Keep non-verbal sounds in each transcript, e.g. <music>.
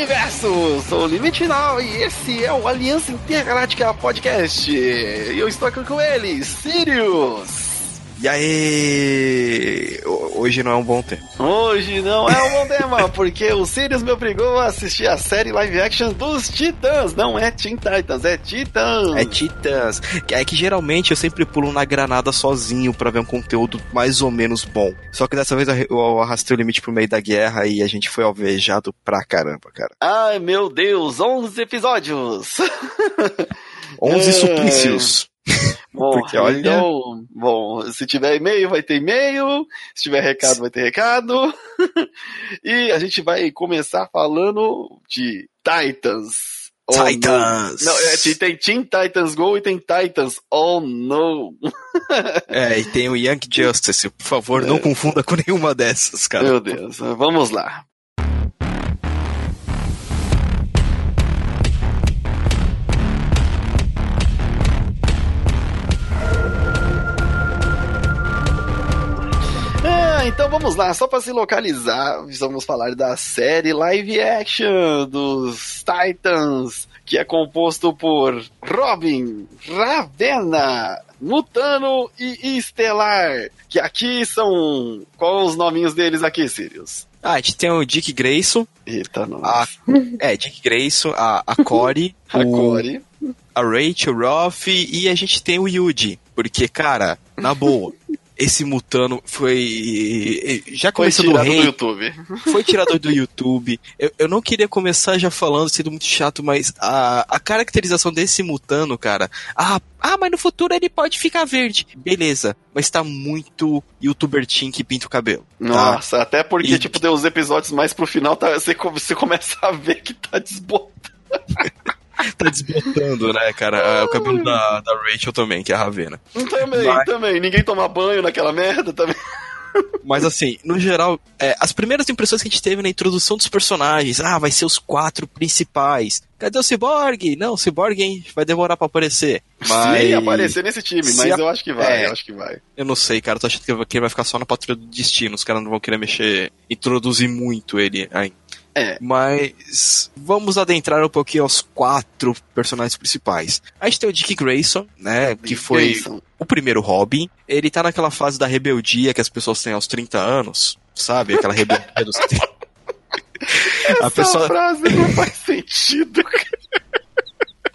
universo! Sou o Limite Final e esse é o Aliança Intergaláctica Podcast. E eu estou aqui com ele, Sirius! E aí? Hoje não é um bom tema. Hoje não é um bom tema, porque o Sirius me obrigou a assistir a série live action dos Titãs. Não é Teen Titans, é Titãs. É Titãs. É que geralmente eu sempre pulo na granada sozinho para ver um conteúdo mais ou menos bom. Só que dessa vez eu arrastei o limite pro meio da guerra e a gente foi alvejado pra caramba, cara. Ai, meu Deus, 11 episódios. 11 <laughs> é... suplícios. Bom, Porque olha. Então, bom, se tiver e-mail, vai ter e-mail. Se tiver recado, vai ter recado. <laughs> e a gente vai começar falando de Titans. Titans! Não, é, tem Teen Titans Go e tem Titans Oh No. <laughs> é, e tem o Young Justice. Por favor, é. não confunda com nenhuma dessas, cara. Meu Deus, vamos lá. Vamos lá, só para se localizar, vamos falar da série live action dos Titans, que é composto por Robin, Ravena, Mutano e Estelar, que aqui são... Qual os nominhos deles aqui, Sirius? Ah, a gente tem o Dick Grayson. Eita, não. É, Dick Grayson, a, a Corey. <laughs> a o, Corey. A Rachel Roth e a gente tem o Yuji. Porque, cara, na boa, esse Mutano foi. Já começou foi tirado do, do YouTube. <laughs> Foi tirado do YouTube. Eu, eu não queria começar já falando, sendo muito chato, mas a, a caracterização desse Mutano, cara. Ah, ah, mas no futuro ele pode ficar verde. Beleza, mas tá muito youtuber teen que pinta o cabelo. Tá? Nossa, até porque, e... tipo, deu os episódios mais pro final, tá, você, você começa a ver que tá desbotando. <laughs> <laughs> tá desbotando, né, cara? É o cabelo da, da Rachel também, que é a Ravena. Também, Mas... também. Ninguém toma banho naquela merda também. <laughs> Mas assim, no geral, é, as primeiras impressões que a gente teve na introdução dos personagens, ah, vai ser os quatro principais. Cadê o Cyborg? Não, o Cyborg hein, vai demorar para aparecer. Mas... Aparecer nesse time, mas a... eu acho que vai, é, eu acho que vai. Eu não sei, cara, tô achando que ele vai ficar só na Patrulha do Destino, os caras não vão querer mexer, introduzir muito ele ainda. É. Mas vamos adentrar um pouquinho aos quatro personagens principais. A gente tem o Dick Grayson, né? que foi Grayson. o primeiro Robin. Ele tá naquela fase da rebeldia que as pessoas têm aos 30 anos, sabe? Aquela rebeldia dos <laughs> 30. Essa a pessoa... frase não faz sentido,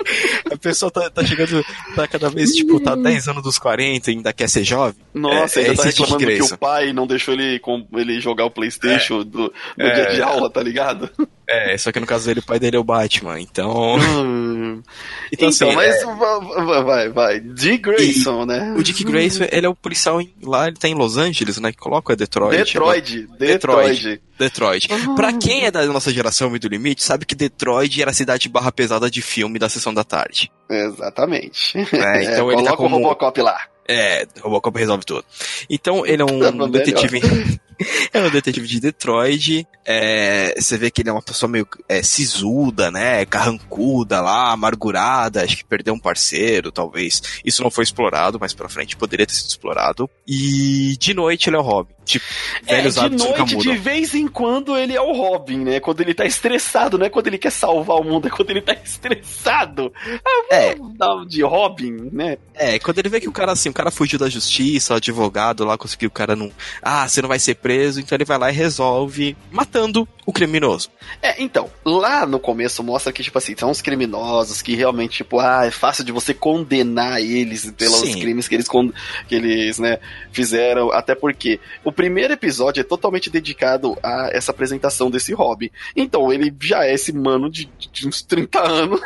<laughs> A pessoa tá, tá, chegando, tá cada vez, tipo, tá 10 anos dos 40 e ainda quer ser jovem. Nossa, é, ainda é tá reclamando que o pai não deixou ele, com, ele jogar o Playstation é. do, do é. dia de aula, tá ligado? É, só que no caso dele, o pai dele é o Batman, então. Hum. <laughs> então, assim, então, mas é... vai, vai. Dick Grayson, e né? O Dick Grayson, ele é o policial em, lá, ele tá em Los Angeles, né? Que coloca é Detroit. Detroit, Detroit. Detroit. Uhum. Pra quem é da nossa geração e do limite, sabe que Detroit era a cidade barra pesada de filme da sessão da tarde. Exatamente. É, <laughs> então é, ele tá como... o Robocop lá. É, Robocop resolve tudo. Então ele é um detetive. <laughs> é um detetive de Detroit. É, você vê que ele é uma pessoa meio é, sisuda, né? Carrancuda lá, amargurada. Acho que perdeu um parceiro, talvez. Isso não foi explorado, mas pra frente poderia ter sido explorado. E de noite ele é o Robin. Tipo, é, de noite, de vez em quando ele é o Robin, né? Quando ele tá estressado, não é quando ele quer salvar o mundo, é quando ele tá <laughs> estressado. Ah, é. De Robin, né? É, quando ele vê que o cara assim, cara fugiu da justiça, o advogado lá conseguiu o cara não. Ah, você não vai ser preso, então ele vai lá e resolve matando o criminoso. É, então, lá no começo mostra que, tipo assim, são os criminosos que realmente, tipo, ah, é fácil de você condenar eles pelos Sim. crimes que eles, que eles, né, fizeram, até porque o primeiro episódio é totalmente dedicado a essa apresentação desse hobby. Então, ele já é esse mano de, de uns 30 anos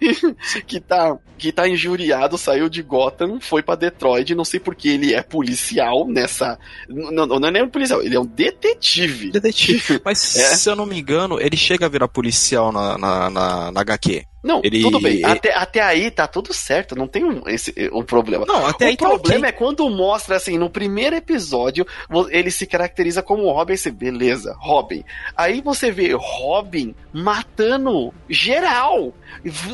<laughs> que tá, que tá injuriado, saiu de Gotham, foi para Detroit, não sei porque ele é policial nessa. Não, não, é nem um policial, ele é um detetive. Detetive. <laughs> Mas é. se eu não me engano, ele chega a virar policial na, na, na, na HQ. Não, ele, tudo bem. Até, até aí tá tudo certo, não tem um, esse, um problema. Não, até o aí problema tá okay. é quando mostra assim, no primeiro episódio, ele se caracteriza como Robin, você, beleza, Robin. Aí você vê Robin matando geral.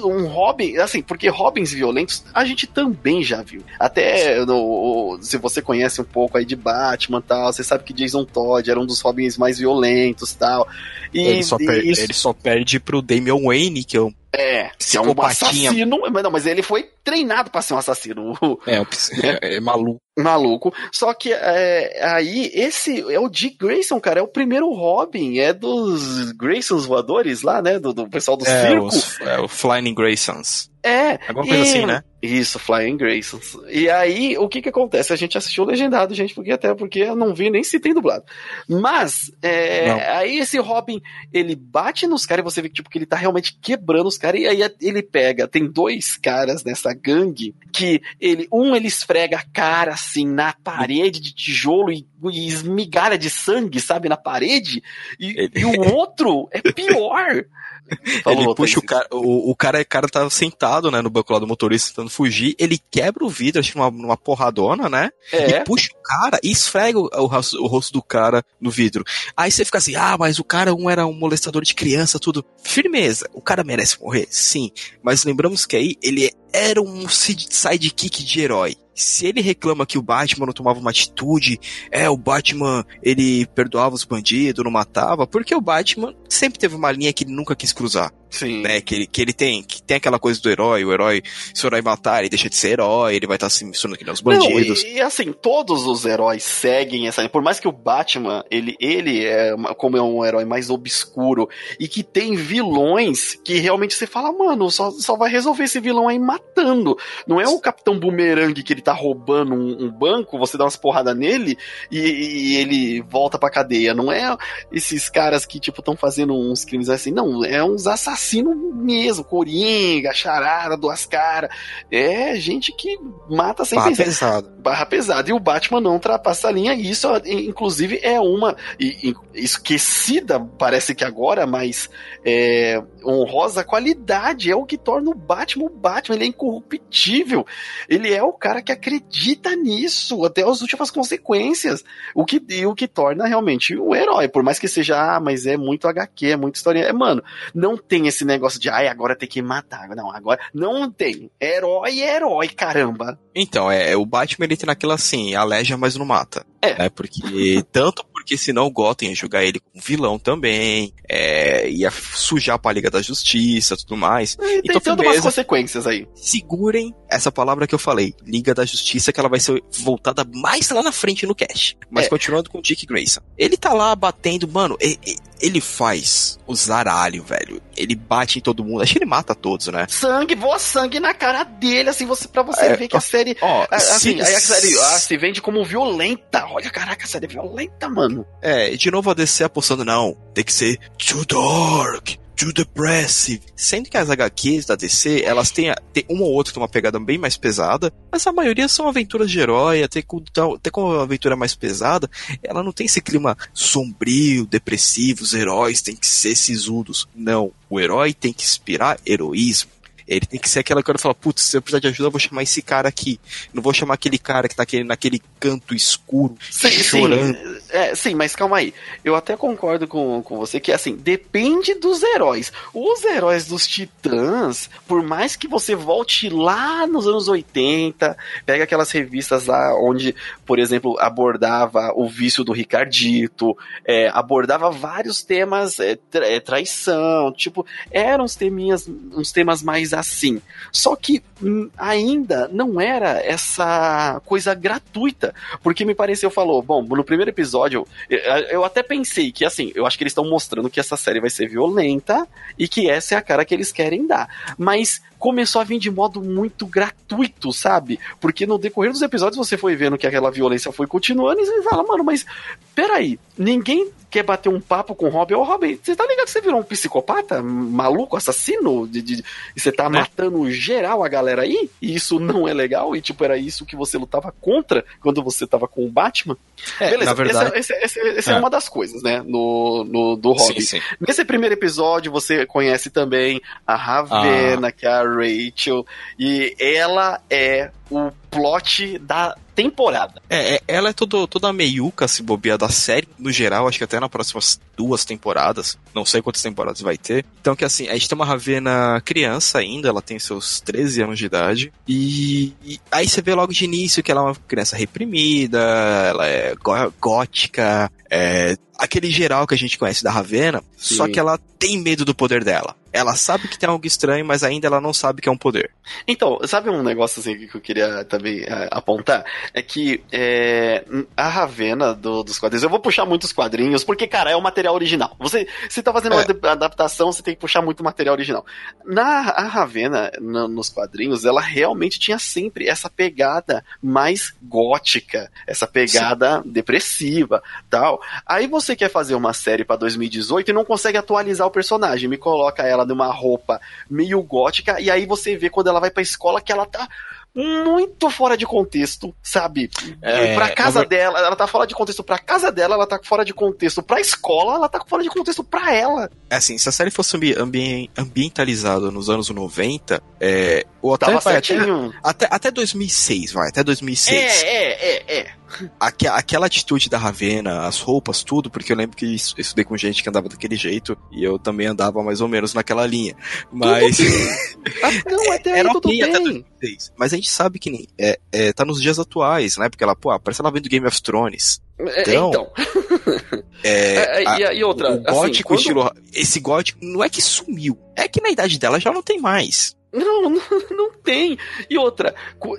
Um Robin, assim, porque Robins violentos a gente também já viu. Até no, se você conhece um pouco aí de Batman e tal, você sabe que Jason Todd era um dos Robins mais violentos tal. E, ele, só per, isso... ele só perde pro Damian Wayne, que é um é, que é um assassino. Mas não, mas ele foi treinado para ser um assassino. É, é, é maluco. Maluco. Só que é, aí, esse é o Dick Grayson, cara. É o primeiro Robin. É dos Graysons voadores lá, né? Do, do pessoal do é, circo. Os, é, o Flying Graysons. É. Alguma coisa e... assim, né? Isso, Flying Graysons. E aí, o que que acontece? A gente assistiu legendado, gente, porque até porque eu não vi nem se tem dublado. Mas, é, aí esse Robin, ele bate nos caras e você vê que, tipo, que ele tá realmente quebrando os caras. E aí ele pega, tem dois caras nessa gangue que ele, um ele esfrega a cara assim na parede de tijolo e, e esmigalha de sangue, sabe, na parede. E, ele... e o outro é pior. <laughs> <laughs> Falou, ele puxa o cara, o, o cara, o cara tá sentado, né, no banco lá do motorista tentando fugir, ele quebra o vidro, acho numa, numa porradona, né? É. E puxa o cara e esfrega o, o, o, rosto do cara no vidro. Aí você fica assim, ah, mas o cara um era um molestador de criança, tudo. Firmeza, o cara merece morrer, sim. Mas lembramos que aí ele era um sidekick de herói se ele reclama que o Batman não tomava uma atitude, é, o Batman, ele perdoava os bandidos, não matava, porque o Batman sempre teve uma linha que ele nunca quis cruzar. Sim. Né, que ele, que ele tem, que tem aquela coisa do herói, o herói, se o herói matar, ele deixa de ser herói, ele vai estar se misturando aqui nos bandidos. Não, e, e, assim, todos os heróis seguem essa, por mais que o Batman, ele, ele é, como é um herói mais obscuro, e que tem vilões que realmente você fala, mano, só, só vai resolver esse vilão aí matando. Não é o Capitão Boomerang que ele tá roubando um, um banco, você dá umas porradas nele e, e, ele volta pra cadeia. Não é esses caras que, tipo, estão fazendo uns crimes assim, não, é uns assassinos assassino mesmo, coringa, charada, duas caras. É gente que mata sem Barra pensar. pesado. Barra pesada. E o Batman não ultrapassa a linha. E isso, inclusive, é uma e, e, esquecida, parece que agora, mas é, honrosa qualidade. É o que torna o Batman o Batman. Ele é incorruptível. Ele é o cara que acredita nisso até as últimas consequências. O que, o que torna realmente o herói. Por mais que seja, ah, mas é muito HQ, é muito história. É, mano, não tem esse negócio de, ai, agora tem que matar. Não, agora não tem. Herói é herói, caramba. Então, é, o Batman ele tem naquilo assim, aleja, mas não mata. É. Né? Porque, tanto porque senão o Gotham ia jogar ele como vilão também, é, ia sujar pra Liga da Justiça tudo mais. E então, tem todas umas consequências aí. Segurem essa palavra que eu falei, Liga da Justiça, que ela vai ser voltada mais lá na frente no cast. Mas é. continuando com o Dick Grayson. Ele tá lá batendo, mano, ele, ele faz o zaralho, velho. Ele bate em todo mundo. Acho que ele mata todos, né? Sangue, voa sangue na cara dele, assim, você, pra você é, ver que a série. Ó, assim, se, aí a série ah, se vende como violenta. Olha, caraca, a série é violenta, mano. É, de novo a DC apostando, não, tem que ser too dark, too depressive. Sendo que as HQs da DC, elas têm, têm uma ou outra que tem uma pegada bem mais pesada, mas a maioria são aventuras de herói, até com, até com a aventura mais pesada, ela não tem esse clima sombrio, depressivo, os heróis têm que ser sisudos. Não, o herói tem que inspirar heroísmo. Ele tem que ser aquela coisa que fala, putz, se eu precisar de ajuda, eu vou chamar esse cara aqui. Não vou chamar aquele cara que tá aquele, naquele canto escuro, sim, chorando. Sim, é, sim, mas calma aí. Eu até concordo com, com você que, assim, depende dos heróis. Os heróis dos titãs, por mais que você volte lá nos anos 80, pega aquelas revistas lá onde, por exemplo, abordava o vício do Ricardito, é, abordava vários temas, é, é, traição, tipo, eram uns teminhas, uns temas mais assim. Só que hum, ainda não era essa coisa gratuita, porque me pareceu, falou, bom, no primeiro episódio, eu até pensei que, assim, eu acho que eles estão mostrando que essa série vai ser violenta e que essa é a cara que eles querem dar. Mas começou a vir de modo muito gratuito, sabe? Porque no decorrer dos episódios você foi vendo que aquela violência foi continuando e você fala, mano, mas peraí, ninguém quer bater um papo com o Robin. Ô, Robin, você tá ligado que você virou um psicopata? Maluco, assassino? De, de, e você tá é. matando geral a galera aí? E isso não é legal? E, tipo, era isso que você lutava contra quando você tava com o Batman? É, Beleza, na verdade... essa, essa, essa, essa é. é. uma das coisas, né? No, no, do Robin. Sim, sim. Nesse primeiro episódio, você conhece também a Ravena, ah. que é a Rachel, e ela é o plot da temporada. É, é, ela é todo, toda meiuca se bobear da série, no geral, acho que até nas próximas duas temporadas, não sei quantas temporadas vai ter. Então que assim, a gente tem uma Ravena criança ainda, ela tem seus 13 anos de idade, e, e aí você vê logo de início que ela é uma criança reprimida, ela é gótica, é aquele geral que a gente conhece da Ravena, Sim. só que ela tem medo do poder dela. Ela sabe que tem algo estranho, mas ainda ela não sabe que é um poder. Então, sabe um negócio assim que eu queria também é, apontar? É que é, a Ravena do, dos quadrinhos, eu vou puxar muitos quadrinhos, porque, cara, é o material original. Você, se tá fazendo é. uma adaptação, você tem que puxar muito material original. Na a Ravena, no, nos quadrinhos, ela realmente tinha sempre essa pegada mais gótica, essa pegada Sim. depressiva, tal. Aí você quer fazer uma série para 2018 e não consegue atualizar o personagem, me coloca ela ela numa roupa meio gótica, e aí você vê quando ela vai pra escola que ela tá muito fora de contexto, sabe? É, pra casa mas... dela, ela tá fora de contexto pra casa dela, ela tá fora de contexto pra escola, ela tá fora de contexto pra ela. É assim, se a série fosse ambi ambientalizada nos anos 90, é, ou até, vai, até, até, até 2006, vai, até 2006. É, é, é, é. Aqu aquela atitude da Ravena, as roupas, tudo, porque eu lembro que eu estudei com gente que andava daquele jeito e eu também andava mais ou menos naquela linha. Mas. <laughs> ah, não, até Era aí, tudo bem. Até 2006. Mas a gente sabe que nem, é, é, tá nos dias atuais, né? Porque ela, pô, parece ela vem do Game of Thrones. É, então. então. <laughs> é, é, e, outra. O gótico assim, quando... estilo. Esse gótico não é que sumiu. É que na idade dela já não tem mais. Não, não, <laughs> não tem. E outra,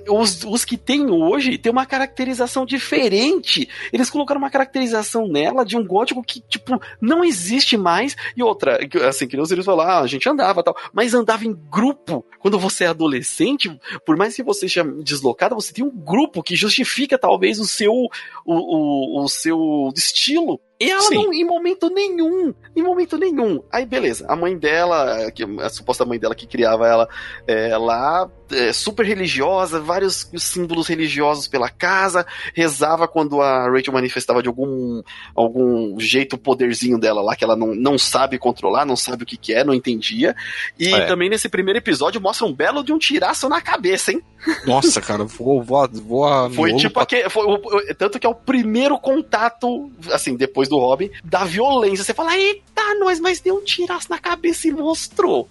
os, os que tem hoje tem uma caracterização diferente. Eles colocaram uma caracterização nela de um gótico que, tipo, não existe mais. E outra, assim, que eles falaram, ah, a gente andava tal, mas andava em grupo. Quando você é adolescente, por mais que você seja deslocado, você tem um grupo que justifica talvez o seu, o, o, o seu estilo. E ela Sim. não, em momento nenhum, em momento nenhum. Aí, beleza, a mãe dela, a suposta mãe dela que criava ela é, lá, é, super religiosa, vários símbolos religiosos pela casa, rezava quando a Rachel manifestava de algum, algum jeito o poderzinho dela lá, que ela não, não sabe controlar, não sabe o que, que é, não entendia. E é. também nesse primeiro episódio mostra um belo de um tiraço na cabeça, hein? Nossa, cara, vou, vou, vou <laughs> Foi tipo aquele, foi, tanto que é o primeiro contato, assim, depois do Robin, da violência. Você fala, eita, nós, mas deu um tiraço na cabeça e mostrou.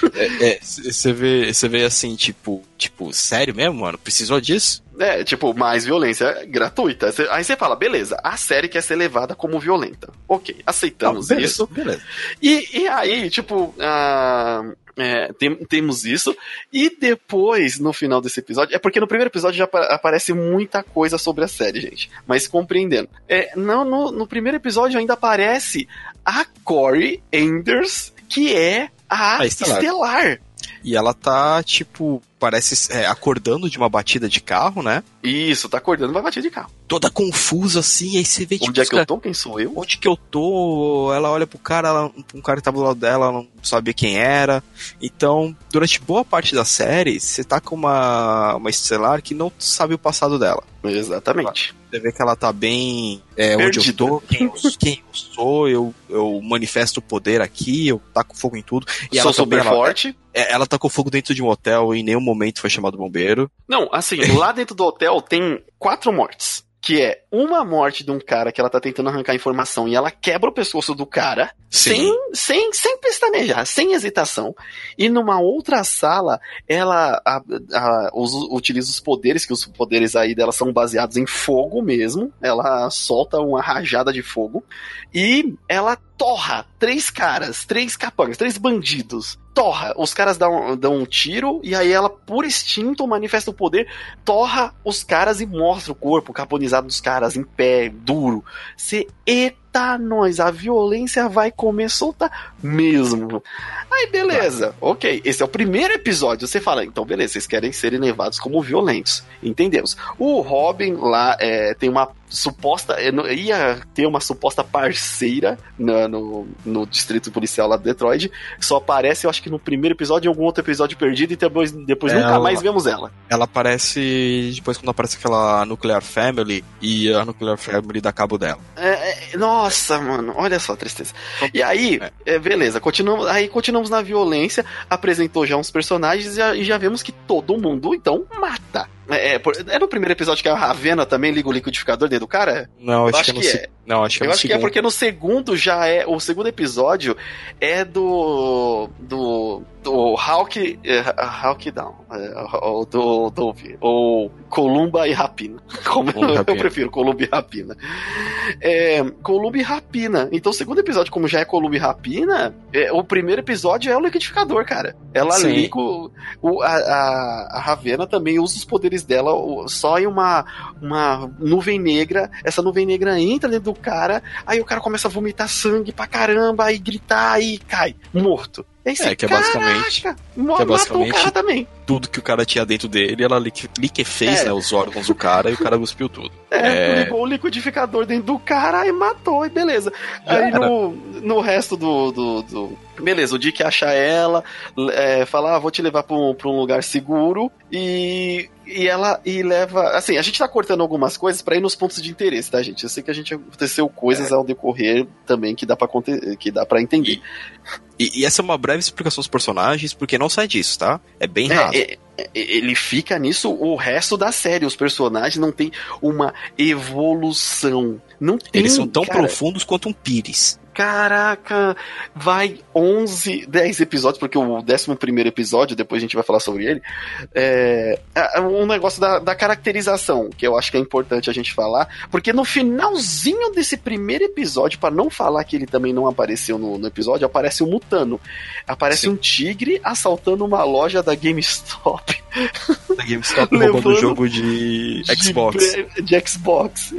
Você é, é, vê, você vê assim, tipo, tipo, sério mesmo, mano? Precisou disso? É, tipo, mais violência gratuita. Aí você fala, beleza, a série quer ser levada como violenta. Ok, aceitamos Não, beleza, isso. Beleza. E, e aí, tipo, uh, é, tem, temos isso. E depois, no final desse episódio, é porque no primeiro episódio já aparece muita coisa sobre a série, gente. Mas compreendendo. É, não, no, no primeiro episódio ainda aparece a Corey Enders, que é a, a Estelar. Estelar. E ela tá, tipo, parece é, acordando de uma batida de carro, né? Isso, tá acordando de uma batida de carro. Toda confusa assim, aí você vê tipo. Onde é que cara, eu tô? Quem sou eu? Onde que eu tô? Ela olha pro cara, ela, um cara que tava do lado dela, ela não sabia quem era. Então, durante boa parte da série, você tá com uma, uma estelar que não sabe o passado dela. Exatamente. Você vê que ela tá bem é, onde eu tô, quem eu, quem eu sou, eu, eu manifesto o poder aqui, eu taco fogo em tudo. E sou ela super também, forte. Ela, é, ela tacou fogo dentro de um hotel e em nenhum momento foi chamado bombeiro. Não, assim, lá dentro do hotel tem quatro mortes que é uma morte de um cara que ela tá tentando arrancar informação e ela quebra o pescoço do cara sem, sem, sem pestanejar, sem hesitação. E numa outra sala, ela a, a, utiliza os poderes, que os poderes aí dela são baseados em fogo mesmo. Ela solta uma rajada de fogo e ela torra três caras, três capangas, três bandidos. Torra. Os caras dão, dão um tiro e aí ela, por instinto, manifesta o poder, torra os caras e mostra o corpo carbonizado dos caras em pé, duro. Você, nós, a violência vai comer soltar mesmo. Aí, beleza, vai. ok. Esse é o primeiro episódio. Você fala, então, beleza, vocês querem serem levados como violentos. Entendemos. O Robin lá é, tem uma suposta. ia ter uma suposta parceira no, no, no, distrito policial lá de Detroit. Só aparece, eu acho que no primeiro episódio, em algum outro episódio perdido, e depois, depois nunca mais vemos ela. Ela aparece depois quando aparece aquela Nuclear Family e a Nuclear Family dá cabo dela. É, é, nossa, mano, olha só a tristeza. E aí, é. é. beleza, continuamos, aí continuamos na violência, apresentou já uns personagens e já, e já vemos que todo mundo então mata. É, é, é, no primeiro episódio que a Ravena também liga o liquidificador dentro do cara? Não, acho, acho que, é. Não, acho que é Eu acho segundo. que é porque no segundo já é. O segundo episódio é do. do. Do Hawk. Hawk Down. Ou do Dove. Ou Columba e Rapina. <laughs> Como eu, Rapina. eu prefiro, Columba e Rapina. É, Columba e Rapina. Então o segundo episódio, como já é Columba e Rapina, é, o primeiro episódio é o liquidificador, cara. Ela Sim. liga o, o a, a, a Ravena também usa os poderes dela só em uma, uma nuvem negra. Essa nuvem negra entra dentro do cara, aí o cara começa a vomitar sangue pra caramba, aí gritar e cai, morto. Esse é, que é basicamente. Caraca, que é basicamente também. Tudo que o cara tinha dentro dele, ela liquefez é. né, os órgãos do cara e o cara cuspiu tudo. É, é... ligou o liquidificador dentro do cara e matou, e beleza. Já Aí no, no resto do, do, do, Beleza, o Dick acha ela, é, fala, ah, vou te levar pra um, pra um lugar seguro e e ela e leva. Assim, a gente tá cortando algumas coisas para ir nos pontos de interesse, tá, gente? Eu sei que a gente aconteceu coisas é. ao decorrer também que dá para que dá para entender. E, e, essa é uma breve explicação dos personagens, porque não sai disso, tá? É bem é, raso. É, ele fica nisso o resto da série. Os personagens não tem uma evolução. Não tem, Eles são tão cara... profundos quanto um pires caraca, vai 11, 10 episódios, porque o 11 episódio, depois a gente vai falar sobre ele, é, é um negócio da, da, caracterização, que eu acho que é importante a gente falar, porque no finalzinho desse primeiro episódio, para não falar que ele também não apareceu no, no episódio, aparece um mutano. Aparece Sim. um tigre assaltando uma loja da GameStop. <laughs> Da GameStop roubando o jogo de, de Xbox. De Xbox.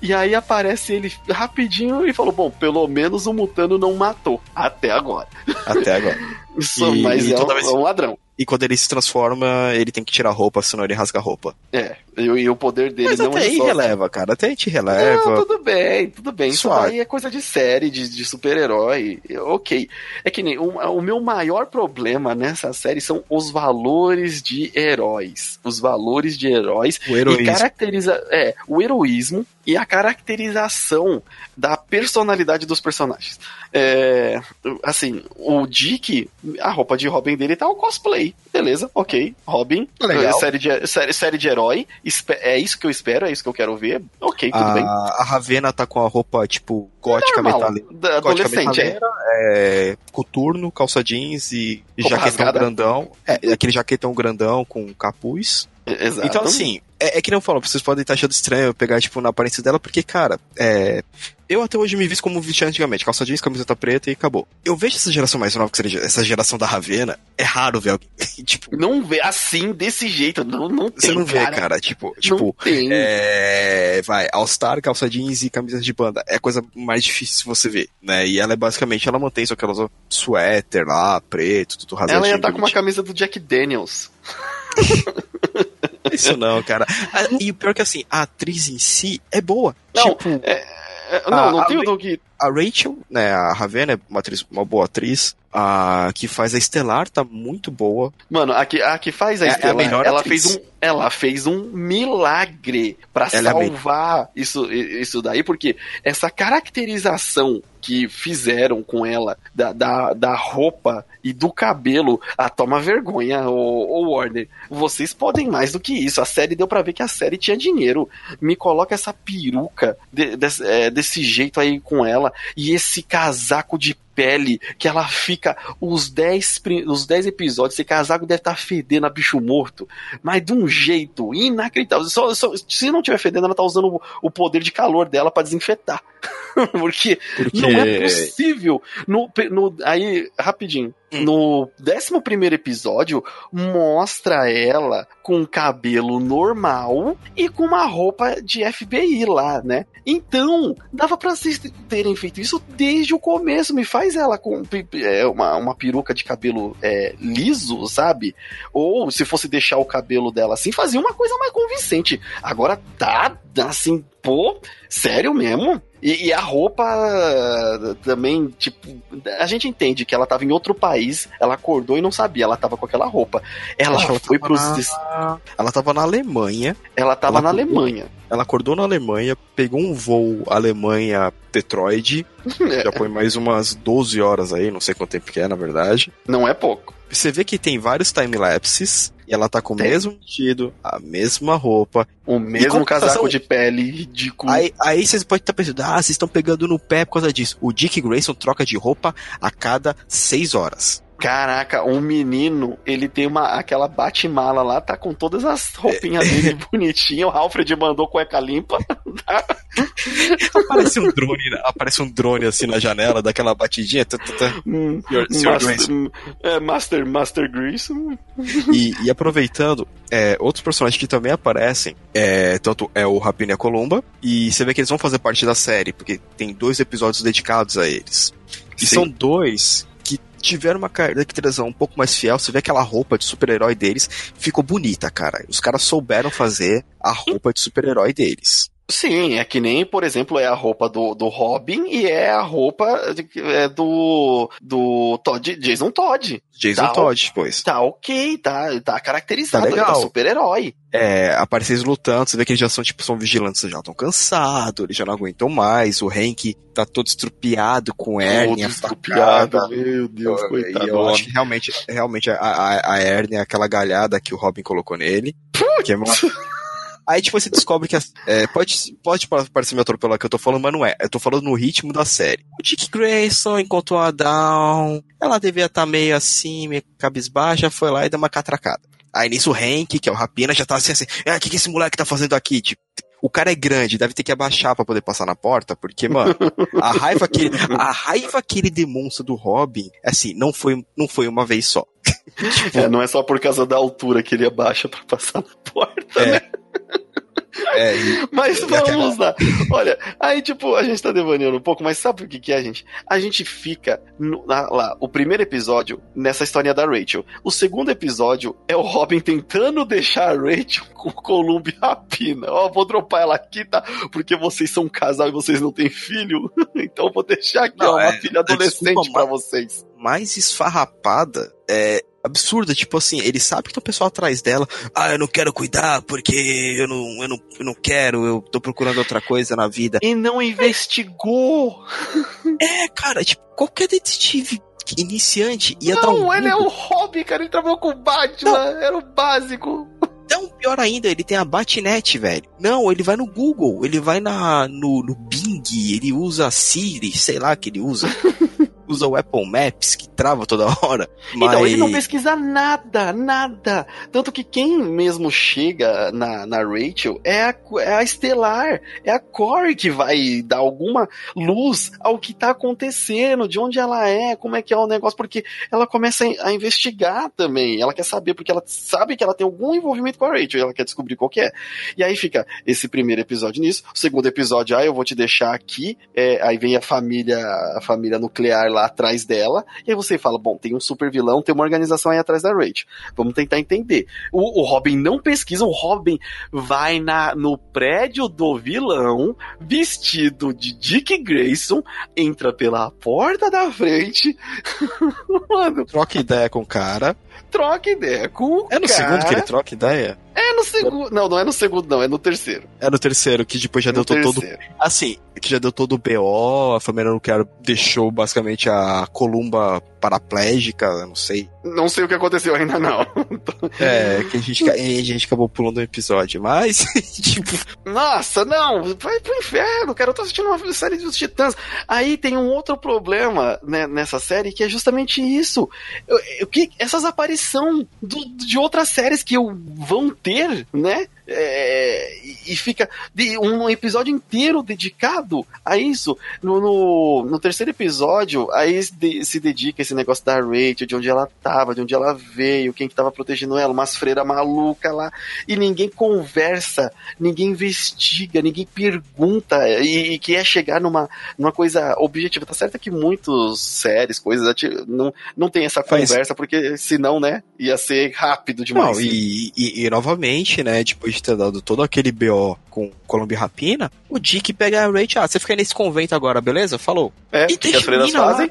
E aí aparece ele rapidinho e falou: Bom, pelo menos menos o Mutano não matou. Até agora. Até agora. <laughs> Isso, e, mas e é, um, vez... é um ladrão. E quando ele se transforma, ele tem que tirar a roupa, senão ele rasga a roupa. É, e, e o poder dele Mas não até é aí só... releva, cara. Até a gente releva. Não, tudo bem, tudo bem. Suave. Isso aí é coisa de série, de, de super-herói. Ok. É que nem o, o meu maior problema nessa série são os valores de heróis. Os valores de heróis. O heroísmo. E caracteriza, é, o heroísmo e a caracterização da personalidade dos personagens. É, assim, o Dick, a roupa de Robin dele tá o cosplay. Beleza, ok. Robin, Legal. Série, de, série, série de herói. É isso que eu espero, é isso que eu quero ver. Ok, tudo a, bem. A Ravena tá com a roupa, tipo, gótica metaleira. Adolescente, é. é. Coturno, calça jeans e roupa jaquetão rasgada. grandão. É, aquele jaquetão grandão com capuz. Exato. Então, assim, é, é que não falo, vocês podem estar achando estranho eu pegar, tipo, na aparência dela, porque, cara, é. Eu até hoje me visto como vestia antigamente, calça jeans, camiseta preta e acabou. Eu vejo essa geração mais nova, que seja essa geração da Ravena, é raro ver alguém, <laughs> tipo... Não vê assim, desse jeito, não, não tem, Você não vê, cara, cara tipo, tipo, tem. É, vai, All-Star, calça jeans e camiseta de banda, é a coisa mais difícil você ver, né, e ela é basicamente, ela mantém só aquelas suéter lá, preto, tudo rasgadinho. Ela ia estar tá com uma camisa do Jack Daniels. <laughs> <laughs> Isso não, cara. E o pior é que assim, a atriz em si é boa. Não, tipo, é, é, não, a, não tem o Doug. A Rachel, né, a Ravena é uma, atriz, uma boa atriz. A que faz a Estelar tá muito boa. Mano, a que, a que faz a é, Estelar, é a ela atriz. fez um ela fez um milagre para é salvar é isso, isso daí, porque essa caracterização que fizeram com ela da, da, da roupa e do cabelo, ah, toma vergonha, o, Warner. Vocês podem mais do que isso. A série deu para ver que a série tinha dinheiro. Me coloca essa peruca de, de, é, desse jeito aí com ela e esse casaco de pele que ela fica os 10 os dez episódios, esse casaco deve estar tá fedendo a bicho morto, mas de um jeito inacreditável. Só, só, se não tiver fedendo, ela tá usando o, o poder de calor dela para desinfetar. <laughs> Porque, Porque, não é possível. No, no, aí, rapidinho. Hum. No 11 episódio, mostra ela com cabelo normal e com uma roupa de FBI lá, né? Então, dava pra vocês terem feito isso desde o começo. Me faz ela com é, uma, uma peruca de cabelo é, liso, sabe? Ou se fosse deixar o cabelo dela assim, fazia uma coisa mais convincente. Agora tá assim, pô, sério mesmo? E, e, a roupa também, tipo, a gente entende que ela tava em outro país, ela acordou e não sabia, ela tava com aquela roupa. Ela, ela foi pros. Na... Ela tava na Alemanha. Ela tava ela na acordou, Alemanha. Ela acordou na Alemanha, pegou um voo Alemanha-Detroit. <laughs> É. Já põe mais umas 12 horas aí, não sei quanto tempo que é, na verdade. Não é pouco. Você vê que tem vários time-lapses e ela tá com tem. o mesmo vestido, a mesma roupa. O mesmo casaco de pele ridículo. Aí, aí vocês podem estar pensando, ah, vocês estão pegando no pé por causa disso. O Dick Grayson troca de roupa a cada seis horas. Caraca, um menino, ele tem uma aquela bate-mala lá, tá com todas as roupinhas dele <laughs> bonitinho. O Alfred mandou cueca limpa. <laughs> aparece um drone, aparece um drone assim na janela, daquela batidinha. Tá, tá, tá. Hum, Master, é, Master, Master Grayson. E, e aproveitando, é, outros personagens que também aparecem, é, tanto é o Rapina e a Columba, e você vê que eles vão fazer parte da série, porque tem dois episódios dedicados a eles. E Sim. são dois tiveram uma caracterização um pouco mais fiel, você vê aquela roupa de super-herói deles, ficou bonita, cara. Os caras souberam fazer a roupa de super-herói deles. Sim, é que nem, por exemplo, é a roupa do, do Robin e é a roupa de, é do, do Todd, Jason Todd. Jason tá, Todd, pois. Tá ok, tá, tá caracterizado, tá legal. tá super-herói. É, aparece eles lutando, você vê que eles já são, tipo, são vigilantes, já estão cansados, eles já não aguentam mais, o Hank tá todo estrupiado com hérnia. Todo estrupiado, meu Deus, eu, coitado. Eu acho que realmente, realmente a, a, a hérnia é aquela galhada que o Robin colocou nele. Putz. Que é uma... <laughs> Aí, tipo, você descobre que. É, pode, pode parecer meio atropelado que eu tô falando, mas não é. Eu tô falando no ritmo da série. O Dick Grayson encontrou a Dawn. Ela devia estar tá meio assim, meio cabisbaixa, foi lá e deu uma catracada. Aí nisso o Hank, que é o Rapina, já tá assim assim, ah, o que, que esse moleque tá fazendo aqui? Tipo, o cara é grande, deve ter que abaixar para poder passar na porta, porque, mano, a raiva que ele, a raiva que ele demonstra do Robin, assim, não foi, não foi uma vez só. tipo, <laughs> é, não é só por causa da altura que ele abaixa para passar na porta, é. né? É, e... <laughs> Mas vamos lá. Olha, aí tipo, a gente tá devaneando um pouco, mas sabe o que, que é, gente? A gente fica no, na, lá, o primeiro episódio nessa história da Rachel. O segundo episódio é o Robin tentando deixar a Rachel com o Columbia Rapina. Ó, vou dropar ela aqui, tá? Porque vocês são um casal e vocês não têm filho. <laughs> então vou deixar aqui, não, ó, uma é, filha adolescente para vocês. Mais esfarrapada é absurda, tipo assim, ele sabe que tem um pessoal atrás dela, ah, eu não quero cuidar porque eu não, eu não, eu não quero, eu tô procurando outra coisa na vida. E não investigou! É, cara, tipo, qualquer detetive iniciante ia não, dar um. Não, ele é um hobby, cara, ele trabalhou com o Batman, não. era o básico. Então, pior ainda, ele tem a Batnet, velho. Não, ele vai no Google, ele vai na, no, no Bing, ele usa a Siri, sei lá que ele usa. <laughs> usa o Apple Maps, que trava toda <laughs> hora. Mas... Então, ele não pesquisa nada, nada. Tanto que quem mesmo chega na, na Rachel é a, é a Estelar, é a Corey que vai dar alguma luz ao que tá acontecendo, de onde ela é, como é que é o negócio, porque ela começa a investigar também. Ela quer saber, porque ela sabe que ela tem algum envolvimento com a Rachel, ela quer descobrir qual que é. E aí fica esse primeiro episódio nisso, o segundo episódio, ah, eu vou te deixar aqui, é, aí vem a família, a família nuclear lá atrás dela, e aí você fala, bom, tem um super vilão, tem uma organização aí atrás da Rachel. Vamos tentar entender. O, o Robin não pesquisa, o Robin vai na, no prédio do vilão, vestido de Dick Grayson, entra pela porta da frente. <laughs> Mano. Troca ideia com o cara. Troca ideia com o É no cara. segundo que ele troca ideia? É no segundo. Não, não é no segundo, não, é no terceiro. É no terceiro, que depois já no deu terceiro. todo. Assim, que já deu todo o BO, a família nuclear deixou basicamente a Columba paraplégica, eu não sei. Não sei o que aconteceu ainda, não. é, que a gente, a gente acabou pulando um episódio, mas, <laughs> tipo... Nossa, não, vai pro inferno, cara, eu tô assistindo uma série dos Titãs. Aí tem um outro problema né, nessa série, que é justamente isso. Eu, eu, que, essas aparições de outras séries que eu, vão ter, né? É, e fica de, um episódio inteiro dedicado a isso. No, no, no terceiro episódio, aí se, se dedica esse negócio da Rachel, de onde ela tava, de onde ela veio, quem que tava protegendo ela, umas freiras malucas lá, e ninguém conversa, ninguém investiga, ninguém pergunta, e, e quer chegar numa, numa coisa objetiva. Tá certo que muitos séries, coisas, não, não tem essa conversa, porque senão, né, ia ser rápido demais. Não, e, e, e novamente, né, depois de ter dado todo aquele BO com Colômbia Rapina, o Dick pega a Rachel, ah, você fica nesse convento agora, beleza? Falou. É, e que as freiras fazem.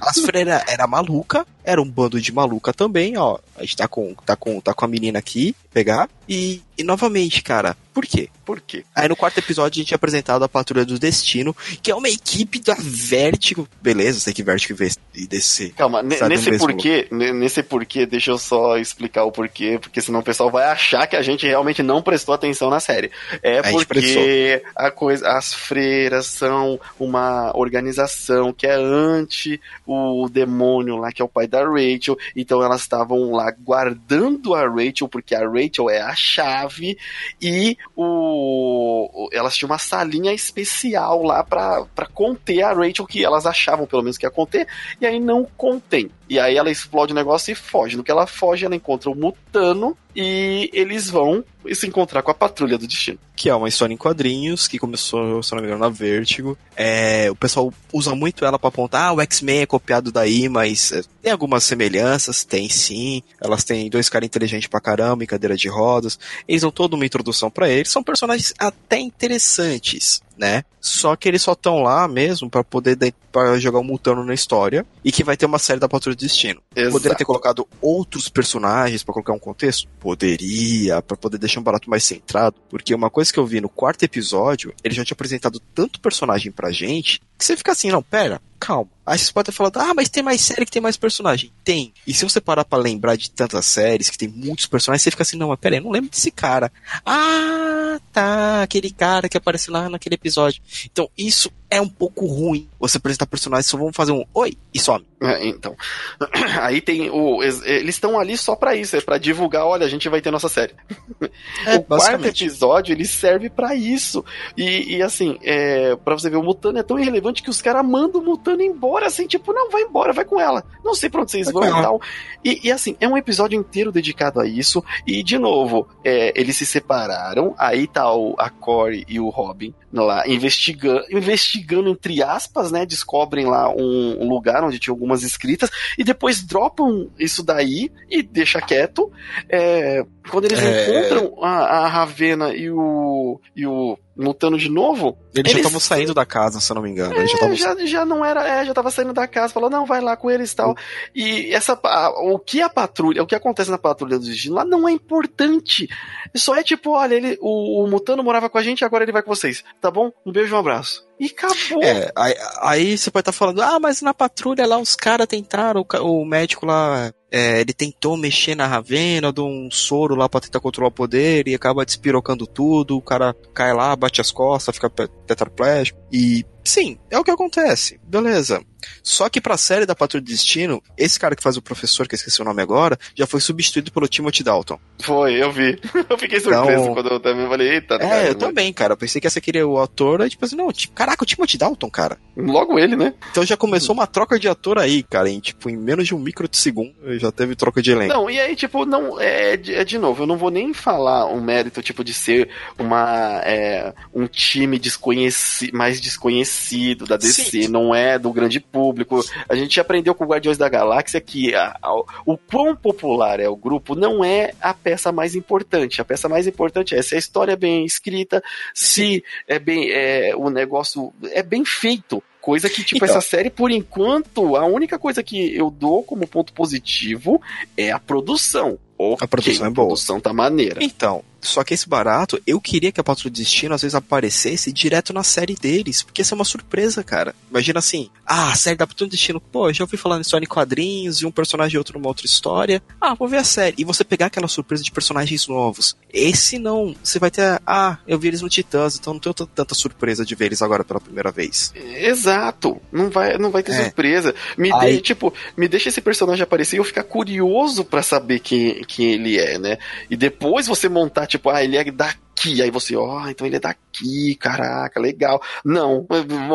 As freiras era maluca, era um bando de maluca também, ó. A gente tá com, tá com, tá com a menina aqui, pegar. E, e novamente, cara, por quê? Por quê? Aí no quarto episódio a gente é apresentado a Patrulha do Destino, que é uma equipe da Vertigo. Beleza, sei que Vertigo e DC. Calma, nesse porquê, nesse porquê, deixa eu só explicar o porquê, porque senão o pessoal vai achar que a gente realmente não prestou atenção na série. É a porque a coisa, as freiras são uma organização que é anti o demônio lá, que é o pai da Rachel. Então elas estavam lá guardando a Rachel, porque a Rachel é a chave, e o, elas tinham uma salinha especial lá para conter a Rachel, que elas achavam pelo menos que ia conter, e aí não contém. E aí ela explode o negócio e foge. No que ela foge, ela encontra o Mutano e eles vão se encontrar com a Patrulha do Destino. Que é uma história em quadrinhos que começou, se não me engano, na Vertigo. É, o pessoal usa muito ela para apontar, ah, o X-Men é copiado daí, mas é, tem algumas semelhanças, tem sim. Elas têm dois caras inteligentes pra caramba, em cadeira de rodas. Eles dão toda uma introdução para eles. São personagens até interessantes né? Só que eles só estão lá mesmo para poder para jogar um Mutano na história e que vai ter uma série da Patrulha do Destino. Exato. Poderia ter colocado outros personagens para colocar um contexto? Poderia, para poder deixar um barato mais centrado, porque uma coisa que eu vi no quarto episódio, ele já tinha apresentado tanto personagem pra gente, que você fica assim, não, pera, calma. Aí você pode ter falado, ah, mas tem mais série que tem mais personagem. Tem. E se você parar pra lembrar de tantas séries que tem muitos personagens, você fica assim, não, mas pera aí, eu não lembro desse cara. Ah, tá, aquele cara que apareceu lá naquele episódio. Então, isso é um pouco ruim. Você apresentar personagens só vão fazer um oi e some. É, então. <clears throat> Aí tem o. Eles estão ali só para isso, é para divulgar, olha, a gente vai ter nossa série. <laughs> É, o quarto episódio, ele serve para isso. E, e assim, é, para você ver, o Mutano é tão irrelevante que os caras mandam o Mutano embora, assim, tipo, não, vai embora, vai com ela. Não sei pra onde vocês vai vão e tal. E, e, assim, é um episódio inteiro dedicado a isso. E, de novo, é, eles se separaram, aí tá o, a Corey e o Robin lá investigando, investigando entre aspas, né? Descobrem lá um, um, lugar onde tinha algumas escritas e depois dropam isso daí e deixa quieto. É, quando eles é... encontram a, a Ravena e o, e o lutando de novo. Eles, eles... já estavam saindo da casa, se eu não me engano. É, já, tavam... já, já, não era, é, já tava saindo da casa, falou, não, vai lá com eles e tal. E essa, a, o que a patrulha, o que acontece na patrulha do destino lá não é importante. Só é tipo, olha, ele, o, o Mutano morava com a gente, agora ele vai com vocês. Tá bom? Um beijo, um abraço. E acabou. É, aí, aí você pode estar tá falando, ah, mas na patrulha lá os caras tentaram, o, o médico lá é, ele tentou mexer na Ravena, deu um soro lá pra tentar controlar o poder e acaba despirocando tudo, o cara cai lá, bate as costas, fica tetraplégico. E sim, é o que acontece. Beleza. Só que pra série da Patrulha do Destino, esse cara que faz o professor, que eu esqueci o nome agora, já foi substituído pelo Timothy Dalton. Foi, eu vi. <laughs> Eu fiquei surpreso então, quando eu também falei, eita. É, cara, eu também, cara. Eu pensei que essa queria o ator, aí tipo assim, não, tipo, caraca, o Timothy Dalton, cara. Logo ele, né? Então já começou uma troca de ator aí, cara, em tipo, em menos de um micro de segundo, já teve troca de elenco. Não, e aí, tipo, não, é, é de novo, eu não vou nem falar um mérito, tipo, de ser uma, é, um time desconhecido, mais desconhecido da DC, Sim. não é do grande público. A gente aprendeu com Guardiões da Galáxia que a, a, o quão popular é o grupo não é a peça mais importante. A peça mais importante é se a história é bem escrita, se é bem é, o negócio é bem feito. Coisa que, tipo, então, essa série, por enquanto, a única coisa que eu dou como ponto positivo é a produção. Okay, a produção é boa. A produção tá maneira. Então, Só que esse barato, eu queria que a Patrulha do Destino às vezes aparecesse direto na série deles, porque isso é uma surpresa, cara. Imagina assim, ah, a série da Patrulha do Destino, pô, já ouvi falar nisso em quadrinhos, e um personagem e outro numa outra história. Ah, vou ver a série. E você pegar aquela surpresa de personagens novos. Esse não, você vai ter, ah, eu vi eles no Titãs, então não tenho tanta surpresa de ver eles agora pela primeira vez. Exato. Não vai, não vai ter é. surpresa. Me Aí... de, tipo, me deixa esse personagem aparecer e eu ficar curioso para saber quem, quem ele é, né? E depois você montar tipo, ah, ele é daqui. Aí você, ó, oh, então ele é daqui, caraca, legal. Não,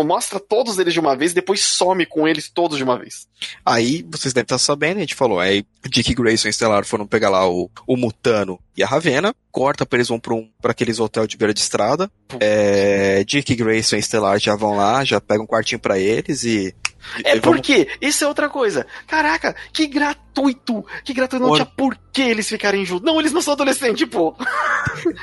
mostra todos eles de uma vez e depois some com eles todos de uma vez. Aí, vocês devem estar sabendo, a gente falou, aí Dick Grayson e Estelar foram pegar lá o, o Mutano e a Ravena, corta pra eles vão pra, um, pra aqueles hotel de beira de estrada. É, Dick Grayson e Estelar já vão lá, já pegam um quartinho para eles e é porque, isso é outra coisa. Caraca, que gratuito! Que gratuito, não tinha por que eles ficarem juntos. Não, eles não são adolescentes, pô.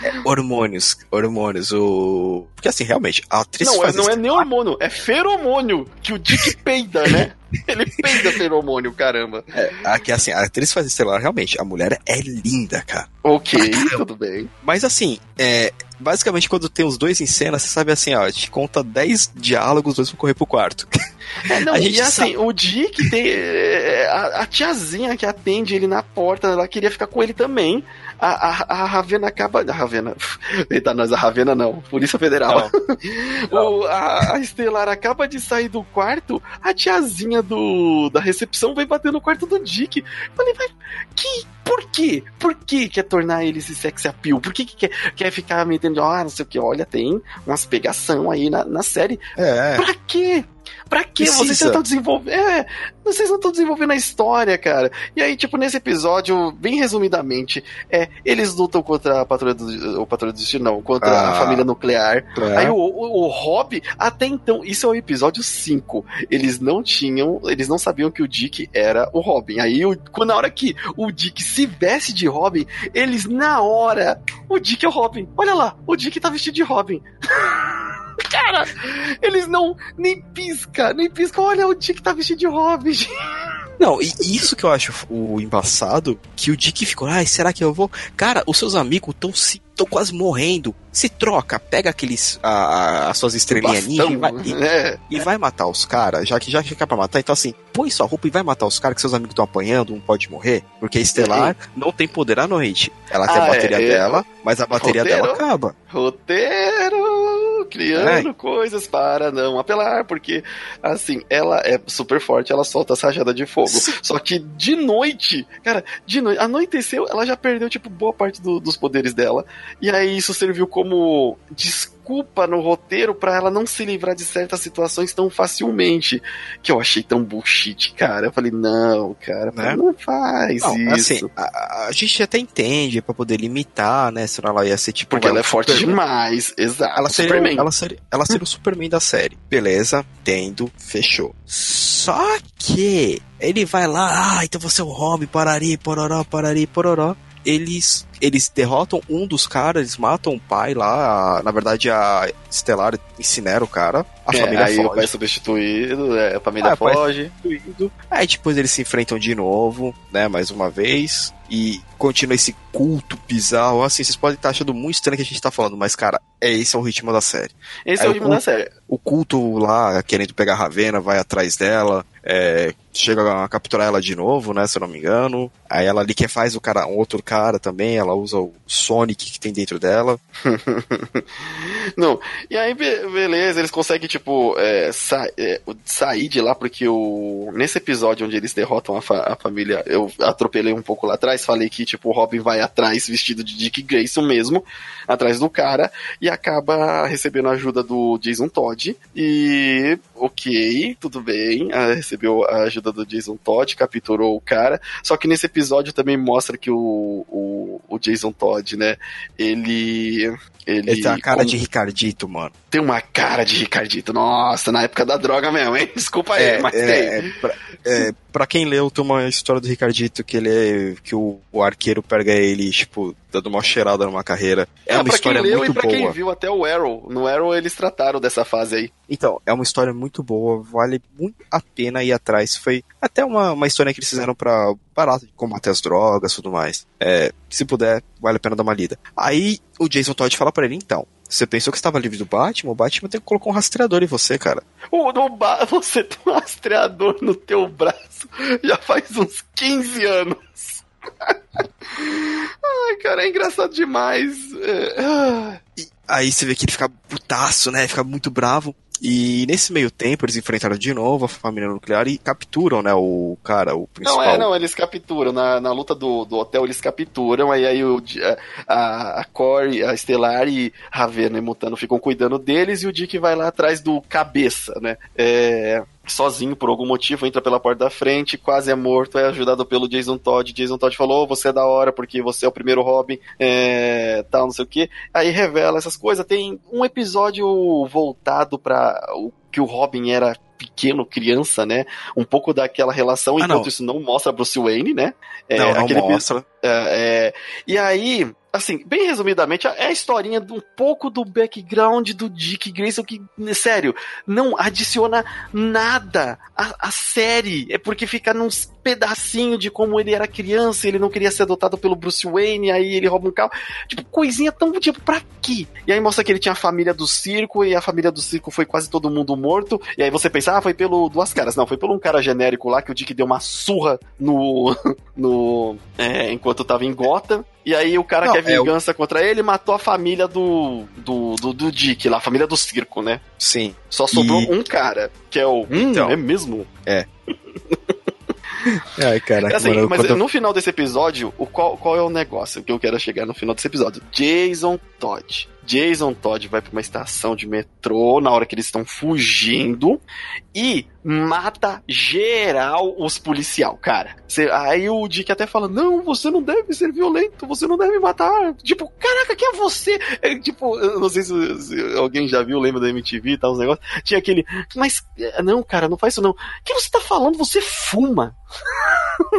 É, hormônios, hormônios, o. Porque assim, realmente, a atriz. Não, é, não é nem hormônio, é feromônio que o Dick <laughs> peida, né? Ele peida feromônio, caramba. É, aqui, assim, a atriz faz estelar, realmente, a mulher é linda, cara. Ok, tudo bem. Mas assim, é, basicamente quando tem os dois em cena, você sabe assim, ó, te conta 10 diálogos, os dois vão correr pro quarto. É, não, <laughs> a gente e assim, sabe... o Dick tem. É, a, a, tiazinha que atende ele na porta, ela queria ficar com ele também. A, a, a Ravena acaba. A Ravena. <laughs> Eita, nós, a Ravena não. Polícia Federal. Não. <laughs> o, a, a Estelar acaba de sair do quarto, a tiazinha do, da recepção vai bater no quarto do Dick. Falei, vai. Que. Por quê? Por que quer tornar ele esse sex appeal? Por que, que quer, quer ficar metendo, ah, não sei o que, olha, tem umas pegação aí na, na série. É. Pra quê? Pra que vocês não estão desenvolvendo? É, vocês não estão desenvolvendo a história, cara. E aí, tipo, nesse episódio, bem resumidamente, é, eles lutam contra a patrulha do. O patrulha do destino, não, contra ah, a família nuclear. É. Aí o, o, o Rob, até então, isso é o episódio 5. Eles não tinham. Eles não sabiam que o Dick era o Robin. Aí, o, na hora que o Dick se veste de Robin, eles, na hora, o Dick é o Robin. Olha lá, o Dick tá vestido de Robin. <laughs> Cara, eles não nem pisca, nem pisca. Olha, o Dick tá vestido de Robin. Não, e isso que eu acho o embaçado, que o Dick ficou, ai, será que eu vou? Cara, os seus amigos estão se estão quase morrendo. Se troca, pega aqueles a, a, as suas estrelinhas ninja e vai, e, é. e vai matar os caras, já que já fica pra matar. Então assim, põe sua roupa e vai matar os caras que seus amigos estão apanhando, um pode morrer, porque a Estelar é. não tem poder à noite. Ela tem ah, a bateria é, dela, mas a bateria roteiro, dela acaba. Roteiro criando é. coisas para não apelar, porque assim, ela é super forte, ela solta essa rajada de fogo. Só que de noite, cara, de noite, anoiteceu, ela já perdeu tipo boa parte do, dos poderes dela. E aí isso serviu como desculpa no roteiro para ela não se livrar de certas situações tão facilmente. Que eu achei tão bullshit, cara. Eu falei, não, cara, né? não faz não, assim, isso. Assim, a, a, gente até entende para poder limitar, né? Senão ela ia ser tipo. Porque ela é forte Superman. demais, exato. Ela seria, Superman. Ela seria, ela seria o Superman da série. Beleza, tendo, fechou. Só que ele vai lá, ah, então você é o Robin, parari, pororó, parari, pororó eles eles derrotam um dos caras, eles matam o pai lá, na verdade a Estelar incinera o cara, a é, família aí foge. o pai é substituído, é, a família ah, foge. Aí depois eles se enfrentam de novo, né, mais uma vez, e continua esse culto bizarro, assim, vocês podem estar achando muito estranho que a gente tá falando, mas cara, é esse é o ritmo da série. Esse é, é o ritmo culto, da série. O culto lá, querendo pegar a Ravena, vai atrás dela, é, chega a capturar ela de novo, né, se eu não me engano. Aí ela ali que faz o cara, um outro cara também, ela usa o Sonic que tem dentro dela. <laughs> não, e aí beleza, eles conseguem tipo é, sa é, sair de lá porque o nesse episódio onde eles derrotam a, fa a, família, eu atropelei um pouco lá atrás, falei que tipo o Robin vai atrás vestido de Dick Grayson mesmo, atrás do cara e acaba recebendo a ajuda do Jason Todd e ok, tudo bem, ah, recebeu a ajuda do Jason Todd, capturou o cara. Só que nesse episódio também mostra que o, o, o Jason Todd, né? Ele. Ele, ele tem uma cara com... de Ricardito, mano. Tem uma cara de Ricardito. Nossa, na época da droga mesmo, hein? <laughs> Desculpa aí, é, mas é, tem. É, pra, é, pra quem leu, tem uma história do Ricardito que ele é. que o, o arqueiro pega ele, tipo, dando uma cheirada numa carreira. É, é uma história quem leu muito e pra boa. quem viu até o Arrow. No Arrow eles trataram dessa fase aí. Então, é uma história muito boa, vale muito a pena ir atrás. Foi até uma, uma história que eles fizeram pra parar de combater as drogas e tudo mais. É, se puder, vale a pena dar uma lida. Aí o Jason Todd fala para ele, então, você pensou que estava livre do Batman? O Batman tem que colocar um rastreador em você, cara. O, ba <laughs> você tem um rastreador no teu braço já faz uns 15 anos. <laughs> Ai, cara, é engraçado demais. É... E aí você vê que ele fica putaço, né? Fica muito bravo. E nesse meio tempo eles enfrentaram de novo a família nuclear e capturam, né, o cara, o principal. Não, é, não, eles capturam. Na, na luta do, do hotel eles capturam, aí, aí o, a, a Corey, a Estelar e Ravena e Mutano ficam cuidando deles e o Dick vai lá atrás do cabeça, né? É, sozinho por algum motivo, entra pela porta da frente, quase é morto, é ajudado pelo Jason Todd. Jason Todd falou: oh, você é da hora porque você é o primeiro Robin, é, tal, não sei o que. Aí revela essas coisas. Tem um episódio voltado para o que o Robin era pequeno, criança, né? Um pouco daquela relação, ah, enquanto não. isso não mostra Bruce Wayne, né? É, não, não mostra. É, é, e aí, assim, bem resumidamente, é a historinha de um pouco do background do Dick Grayson que, sério, não adiciona nada à, à série. É porque fica num pedacinho de como ele era criança, ele não queria ser adotado pelo Bruce Wayne, aí ele rouba um carro. Tipo, coisinha tão, tipo, pra quê? E aí mostra que ele tinha a família do circo, e a família do circo foi quase todo mundo morto. E aí você pensa, ah, foi pelo Duas Caras. Não, foi pelo um cara genérico lá que o Dick deu uma surra no. <laughs> no. É, enquanto tava em Gotham. E aí o cara não, quer vingança é o... contra ele matou a família do, do, do, do, Dick lá, a família do circo, né? Sim. Só sobrou e... um cara, que é o. Hum, então, é mesmo? É. <laughs> Ai, cara. Assim, mano, mas quando... no final desse episódio, o qual, qual é o negócio que eu quero chegar no final desse episódio? Jason Todd. Jason Todd vai para uma estação de metrô na hora que eles estão fugindo e mata geral os policial, cara. Cê, aí o Dick até fala: Não, você não deve ser violento, você não deve matar. Tipo, caraca, quem é você? É, tipo, eu não sei se, se, alguém já viu, lembra da MTV e tal, os negócios. Tinha aquele, mas não, cara, não faz isso não. O que você tá falando? Você fuma. <laughs>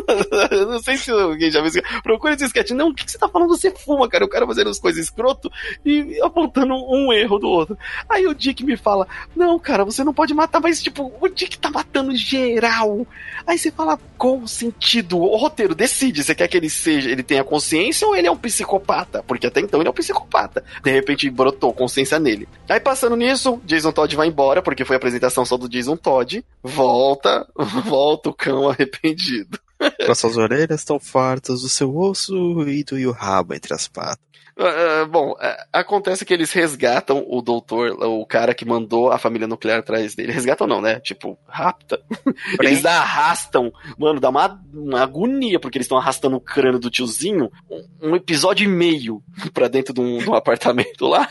<laughs> não sei se alguém já viu. Procura esse sketch. Não, o que você tá falando? Você fuma, cara. O cara fazendo as coisas escroto e apontando um erro do outro. Aí o Dick me fala: Não, cara, você não pode matar, mas tipo, o Dick tá matando geral. Aí você fala, qual o sentido? O roteiro decide, você quer que ele seja, ele tenha consciência ou ele é um psicopata? Porque até então ele é um psicopata. De repente brotou consciência nele. Aí passando nisso, Jason Todd vai embora, porque foi a apresentação só do Jason Todd. Volta, <laughs> volta o cão arrependido. Nossas orelhas estão fartas do seu osso e do rabo entre as patas. Uh, bom, uh, acontece que eles resgatam o doutor, o cara que mandou a família nuclear atrás dele. Resgatam não, né? Tipo, rapta. <laughs> eles arrastam. Mano, dá uma, uma agonia, porque eles estão arrastando o crânio do tiozinho um, um, episódio e meio pra dentro de um, de um apartamento lá.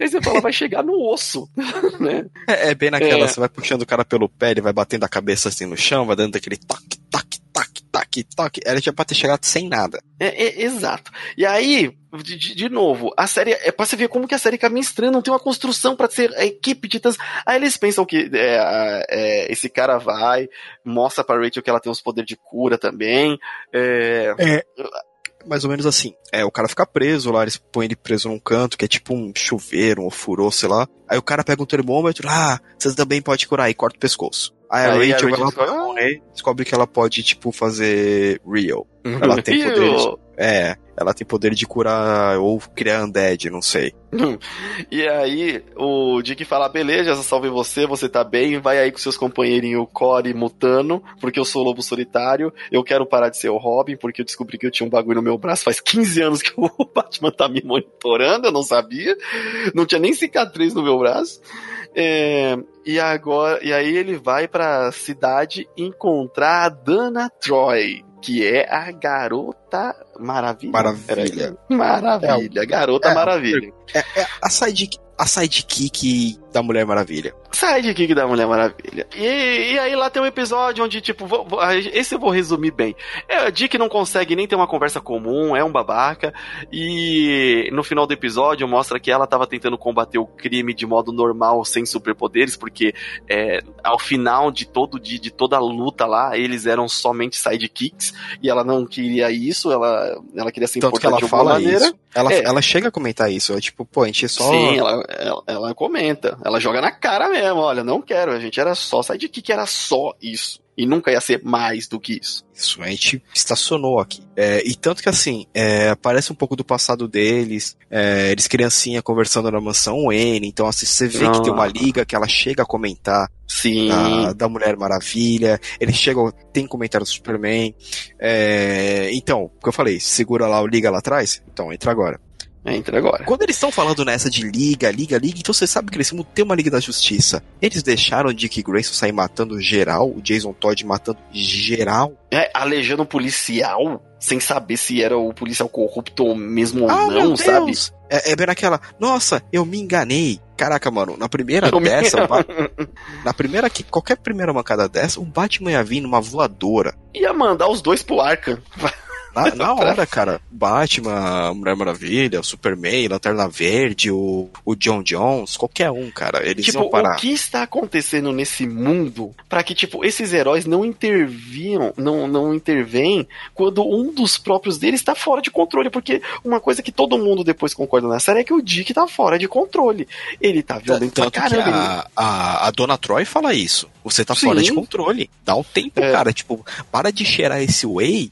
Aí você fala, vai chegar no osso, <laughs> né? É, é bem naquela, é. você vai puxando o cara pelo pé, ele vai batendo a cabeça assim no chão, vai dando aquele toque, toque, toque, toque, toque. Ela já pode ter chegado sem nada. É, é exato. E aí, de, de, novo, a série é pra você ver como que a série caminha estranha, não tem uma construção para ser a equipe de titãs. Aí eles pensam que é, é, esse cara vai, mostra pra Rachel que ela tem os poderes de cura também. É, é mais ou menos assim. É, o cara fica preso lá, eles põem ele preso num canto, que é tipo um chuveiro, um furô, sei lá. Aí o cara pega um termômetro, ah, você também pode curar, e corta o pescoço. Aí, aí a Rachel, vai lá pra descobre que ela pode, tipo, fazer real. Uhum. Ela tem poder de, É, ela tem poder de curar ou criar undead, não sei. <laughs> e aí o Dick fala, beleza, salve você, você tá bem, vai aí com seus companheirinhos Core e Mutano, porque eu sou lobo solitário, eu quero parar de ser o Robin, porque eu descobri que eu tinha um bagulho no meu braço faz 15 anos que o <laughs> Batman tá me monitorando, eu não sabia, não tinha nem cicatriz no meu braço. É, e agora, e aí ele vai para a cidade encontrar a Dana Troy, que é a garota maravilha. Maravilha. Maravilha, é, garota é, maravilha. É, é, a sidekick a sidekick da Mulher Maravilha. Sidekick da Mulher Maravilha. E, e aí lá tem um episódio onde, tipo, vou, vou, esse eu vou resumir bem. É, Dick não consegue nem ter uma conversa comum, é um babaca, e no final do episódio mostra que ela tava tentando combater o crime de modo normal, sem superpoderes, porque é, ao final de todo dia, de toda a luta lá, eles eram somente sidekicks, e ela não queria isso, ela, ela queria se importar de alguma maneira. Isso. Ela, é. ela chega a comentar isso, é tipo, pô, a gente é só... Sim, ela, ela, ela comenta, ela joga na cara mesmo, olha, não quero, a gente era só sidekick, era só isso. E nunca ia ser mais do que isso. Isso, a gente estacionou aqui. É, e tanto que assim, é, aparece um pouco do passado deles, é, eles criancinha conversando na mansão N, então assim, você vê que tem uma liga que ela chega a comentar Sim. Da, da Mulher Maravilha, eles chegam, tem comentário do Superman. É, então, o que eu falei, segura lá o liga lá atrás, então entra agora. Entra agora. Quando eles estão falando nessa de liga, liga, liga, então você sabe que eles vão ter uma Liga da Justiça. Eles deixaram o Dick Grayson sair matando geral, o Jason Todd matando geral. É, alejando um policial, sem saber se era o policial corrupto ou mesmo ah, ou não, sabe? É, é bem aquela, nossa, eu me enganei. Caraca, mano, na primeira eu dessa, <laughs> na primeira que qualquer primeira mancada dessa, o Batman ia vir numa voadora. Ia mandar os dois pro Arkham. Na, na hora, cara, Batman, Mulher Maravilha, Superman, Lanterna Verde, o, o John Jones, qualquer um, cara, eles tipo, vão parar. o que está acontecendo nesse mundo para que, tipo, esses heróis não interviam, não, não intervêm quando um dos próprios deles está fora de controle, porque uma coisa que todo mundo depois concorda na série é que o Dick tá fora de controle. Ele tá violento Tanto pra caramba. A, a, a, Dona Troy fala isso. Você tá Sim. fora de controle. Dá um tempo, é. cara. Tipo, para de cheirar esse whey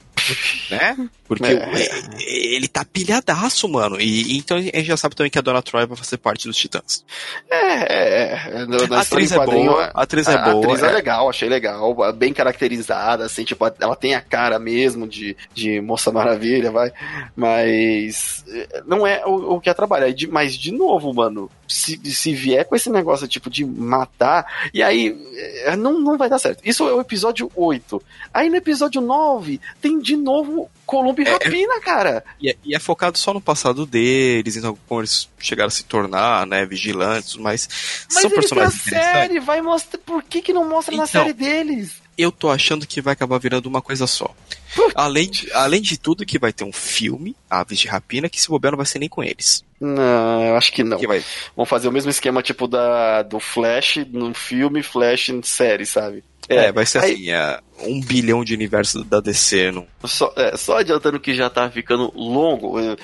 né? Porque é. ele tá pilhadaço, mano. E, então a gente já sabe também que a Dona Troy vai fazer parte dos Titãs. É, é. é. a atriz é boa. A atriz é boa. A atriz é, é legal, achei legal. Bem caracterizada, assim, tipo, ela tem a cara mesmo de, de Moça Maravilha, vai. Mas não é o, o que é trabalhar. Mas, de novo, mano, se, se vier com esse negócio, tipo, de matar, e aí é, não, não vai dar certo. Isso é o episódio 8. Aí no episódio 9 tem de novo Columbo e é, é, Rapina, cara. E é, e é, focado só no passado deles, então como eles chegaram a se tornar, né, vigilantes, mas, mas são personagens na série, vai mostrar por que que não mostra então, na série deles? Eu tô achando que vai acabar virando uma coisa só. Além de, além de tudo que vai ter um filme, Aves de Rapina, que se bobear não vai ser nem com eles. Não, eu acho que não. Que vai... Vão fazer o mesmo esquema tipo da do Flash no filme, Flash em série, sabe? É, é vai ser aí, assim, é, um bilhão de universo da DC. Não? Só, é, só adiantando que já tá ficando longo. É,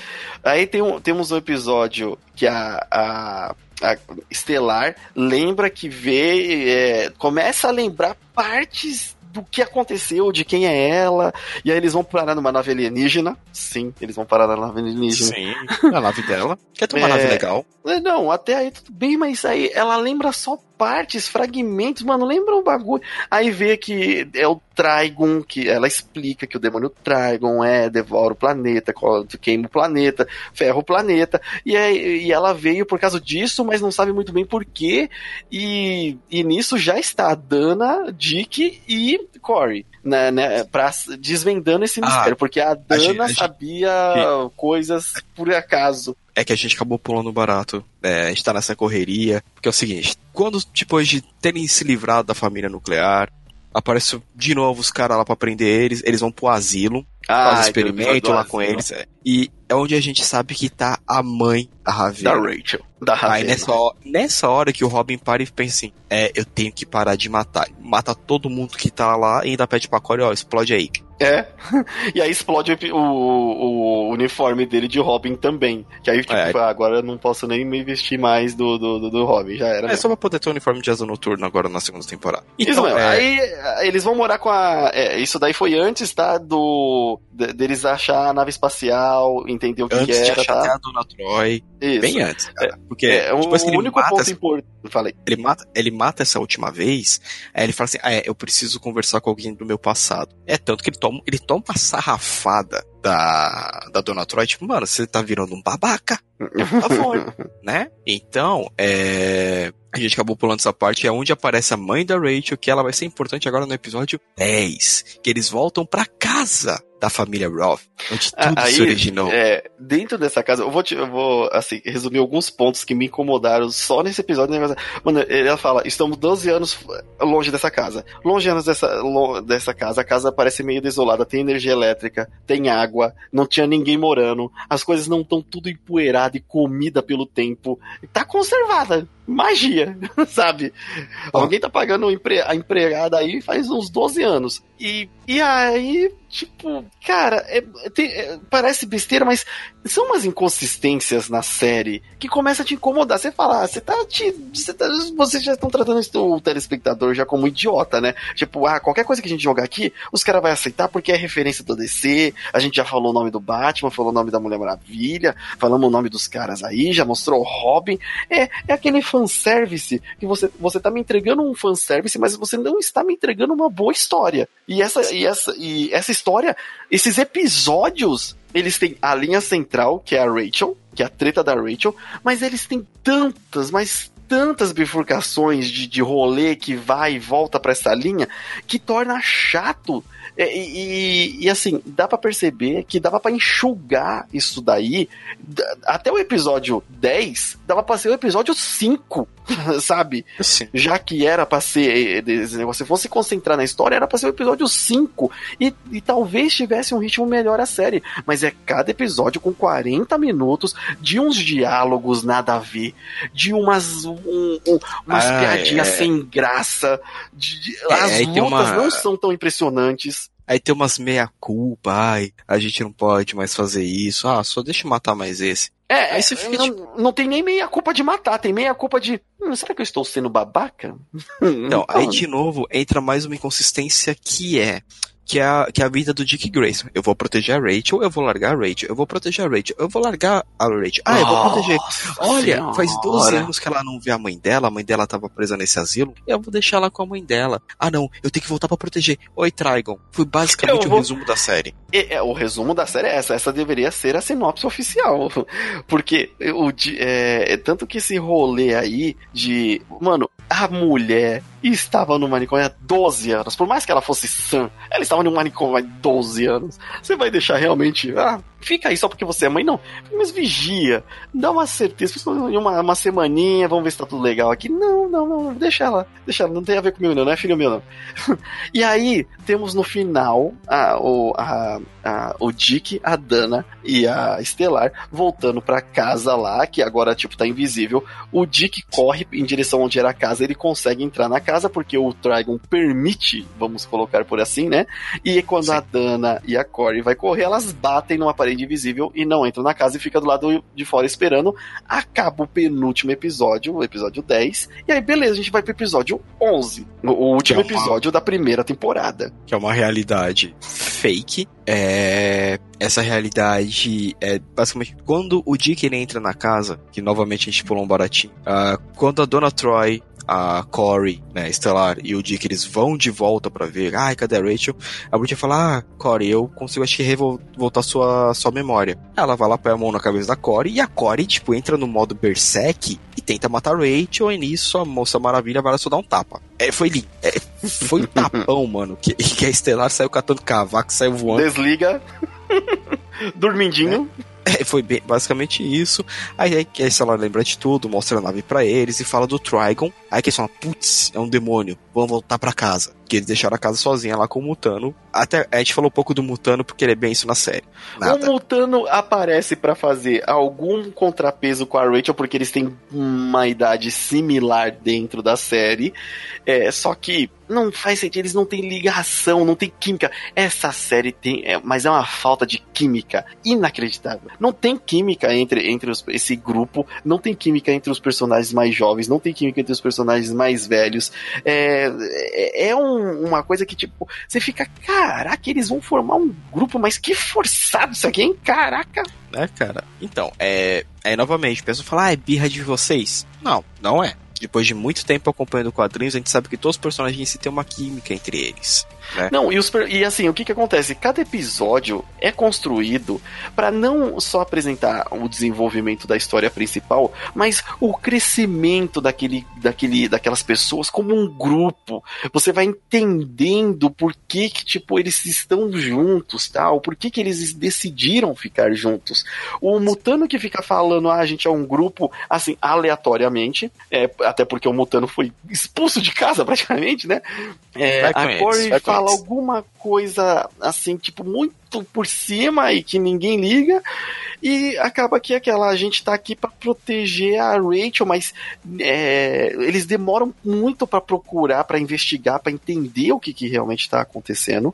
aí tem um, temos um episódio que a, a, a Estelar lembra que vê. É, começa a lembrar partes do que aconteceu, de quem é ela, e aí eles vão parar numa nave alienígena. Sim, eles vão parar na nave alienígena. Sim, a nave dela. Quer ter uma é... nave legal. Não, até aí tudo bem, mas aí ela lembra só partes, fragmentos, mano, lembra um bagulho. Aí vê que é o Trigon, que ela explica que o demônio Trigon é devora o planeta, queima o planeta, ferra o planeta, e, é, e ela veio por causa disso, mas não sabe muito bem porquê, e, e nisso já está a Dana, Dick e Corey. Né, né, pra, desvendando esse ah, mistério, porque a Dana a gente, a gente, sabia que... coisas por acaso é que a gente acabou pulando barato. É, a gente tá nessa correria. Porque é o seguinte: quando depois de terem se livrado da família nuclear, aparece de novo os caras lá pra prender eles, eles vão pro asilo, ah, faz experimento lá com eles. É. E é onde a gente sabe que tá a mãe da Ravena. Da Rachel. Da Ravena. Aí nessa hora, nessa hora que o Robin para e pensa assim, é, eu tenho que parar de matar. Mata todo mundo que tá lá e ainda pede pra Corey, ó, explode aí. É. <laughs> E aí explode o, o, uniforme dele de Robin também. Que aí, tipo, é. agora eu não posso nem me vestir mais do, do, do Robin, já era. É só pra poder ter o uniforme de asa noturno agora na segunda temporada. Então, isso mesmo. É... Aí eles vão morar com a. É, isso daí foi antes, tá? Do. De, deles achar a nave espacial, entender o que, antes que era. Antes de achar tá? a Dona Troy. Isso. Bem antes, cara. É, Porque é, tipo, assim, o único ponto importante. Falei. Ele mata, ele mata essa última vez, aí ele fala assim: ah, é, eu preciso conversar com alguém do meu passado. É tanto que ele toma, ele toma uma sarrafada da, da Dona Troy, tipo, mano, você tá virando um babaca. Por favor, <laughs> né? Então, é... A gente acabou pulando essa parte, é onde aparece a mãe da Rachel, que ela vai ser importante agora no episódio 10, que eles voltam para casa da família Roth, onde tudo Aí, se originou. É, dentro dessa casa, eu vou, te, eu vou assim, resumir alguns pontos que me incomodaram só nesse episódio. Né? Mano, ela fala, estamos 12 anos longe dessa casa. Longe anos dessa, dessa casa, a casa parece meio desolada, tem energia elétrica, tem água, não tinha ninguém morando, as coisas não estão tudo empoeirado e comida pelo tempo. Tá conservada. Magia, <laughs> sabe? Alguém tá pagando a empregada aí faz uns 12 anos. E, e aí, tipo, cara, é, tem, é, parece besteira, mas são umas inconsistências na série que começa a te incomodar. Você fala, ah, você tá, te, você tá, Vocês já estão tratando o telespectador já como idiota, né? Tipo, ah, qualquer coisa que a gente jogar aqui, os caras vão aceitar porque é referência do DC. A gente já falou o nome do Batman, falou o nome da Mulher Maravilha, falamos o nome dos caras aí, já mostrou o Robin. É, é aquele fanservice que você, você tá me entregando um fanservice, mas você não está me entregando uma boa história. E essa, e essa, e essa história, esses episódios, eles têm a linha central, que é a Rachel, que é a treta da Rachel, mas eles têm tantas, mas tantas bifurcações de, de rolê que vai e volta para essa linha que torna chato e, e, e, assim, dá para perceber que dava para enxugar isso daí. Até o episódio 10, dava pra ser o episódio 5, <laughs> sabe? Sim. Já que era pra ser esse negócio, se fosse concentrar na história, era pra ser o episódio 5. E, e talvez tivesse um ritmo melhor a série. Mas é cada episódio com 40 minutos de uns diálogos nada a ver, de umas, um, um, umas ah, piadinhas é... sem graça. De, de, é, as lutas uma... não são tão impressionantes. Aí tem umas meia-culpa, ai, a gente não pode mais fazer isso, ah, só deixa eu matar mais esse. É, aí você fica, não, tipo... não tem nem meia culpa de matar, tem meia culpa de. Hum, será que eu estou sendo babaca? <laughs> Não, aí de novo entra mais uma inconsistência que é que é, a, que é a vida do Dick Grayson. Eu vou proteger a Rachel, eu vou largar a Rachel, eu vou proteger a Rachel, eu vou largar a Rachel. Ah, eu vou proteger. Olha, senhora. faz 12 anos que ela não vê a mãe dela, a mãe dela tava presa nesse asilo, eu vou deixar ela com a mãe dela. Ah, não, eu tenho que voltar para proteger. Oi, Trigon. Foi basicamente vou... o resumo da série. É, é, o resumo da série é essa. Essa deveria ser a sinopse oficial. <laughs> Porque o, é, é, tanto que esse rolê aí de. Mano, a mulher estava no manicômio há 12 anos. Por mais que ela fosse sã, ela estava no manicômio há 12 anos. Você vai deixar realmente. Ah, fica aí só porque você é mãe, não. Mas vigia, dá uma certeza, uma, uma semaninha, vamos ver se tá tudo legal aqui. Não, não, não, deixa ela, deixa ela, não tem a ver comigo, não, não é filho meu, não. <laughs> e aí, temos no final a, o, a, a, o Dick, a Dana e a Estelar voltando pra casa lá, que agora, tipo, tá invisível. O Dick corre em direção onde era a casa, ele consegue entrar na casa porque o Trigon permite, vamos colocar por assim, né? E quando Sim. a Dana e a Corey vai correr, elas batem numa parede invisível e não entram na casa e fica do lado de fora esperando. Acaba o penúltimo episódio, o episódio 10. E aí, beleza, a gente vai pro episódio 11. O último é uma... episódio da primeira temporada. Que é uma realidade fake. É... Essa realidade é basicamente quando o Dick ele entra na casa, que novamente a gente pulou um baratinho. Uh, quando a Dona Troy a Corey, né, Estelar e o Dick, eles vão de volta para ver, ai, cadê a Rachel? A Bridget fala, ah, Corey, eu consigo, acho que, revoltar sua, sua memória. Ela vai lá, põe a mão na cabeça da Corey, e a Corey, tipo, entra no modo Berserk e tenta matar a Rachel, e nisso a Moça Maravilha vai lá só dar um tapa. É, foi ali, é, foi um <laughs> tapão, mano, que, que a Estelar saiu catando cavaco, saiu voando. Desliga. <laughs> Dormindinho. É. <laughs> É, foi bem, basicamente isso. Aí, aí, aí ela lembra de tudo, mostra a nave para eles e fala do Trigon. Aí que eles falam, putz, é um demônio, vamos voltar para casa. Que eles deixaram a casa sozinha lá com o Mutano. Até a gente falou um pouco do Mutano porque ele é bem isso na série. Nada. O Mutano aparece para fazer algum contrapeso com a Rachel porque eles têm uma idade similar dentro da série. É, só que não faz sentido, eles não têm ligação, não tem química. Essa série tem, é, mas é uma falta de química inacreditável. Não tem química entre, entre os, esse grupo, não tem química entre os personagens mais jovens, não tem química entre os personagens mais velhos. É, é, é um, uma coisa que, tipo, você fica, caraca, eles vão formar um grupo, mas que forçado isso aqui, hein? Caraca! É, cara. Então, é. Aí novamente, o pessoal fala, ah, é birra de vocês. Não, não é. Depois de muito tempo acompanhando quadrinhos, a gente sabe que todos os personagens têm uma química entre eles. Né? Não, e, os, e assim, o que que acontece? Cada episódio é construído para não só apresentar o desenvolvimento da história principal, mas o crescimento daquele, daquele, daquelas pessoas como um grupo. Você vai entendendo por que que, tipo, eles estão juntos, tal, por que que eles decidiram ficar juntos. O Mutano que fica falando, ah, a gente é um grupo, assim, aleatoriamente, é, até porque o Mutano foi expulso de casa praticamente, né? É, a Corey fala alguma coisa assim, tipo, muito por cima e que ninguém liga. E acaba que aquela a gente tá aqui para proteger a Rachel, mas é, eles demoram muito para procurar, para investigar, para entender o que, que realmente está acontecendo.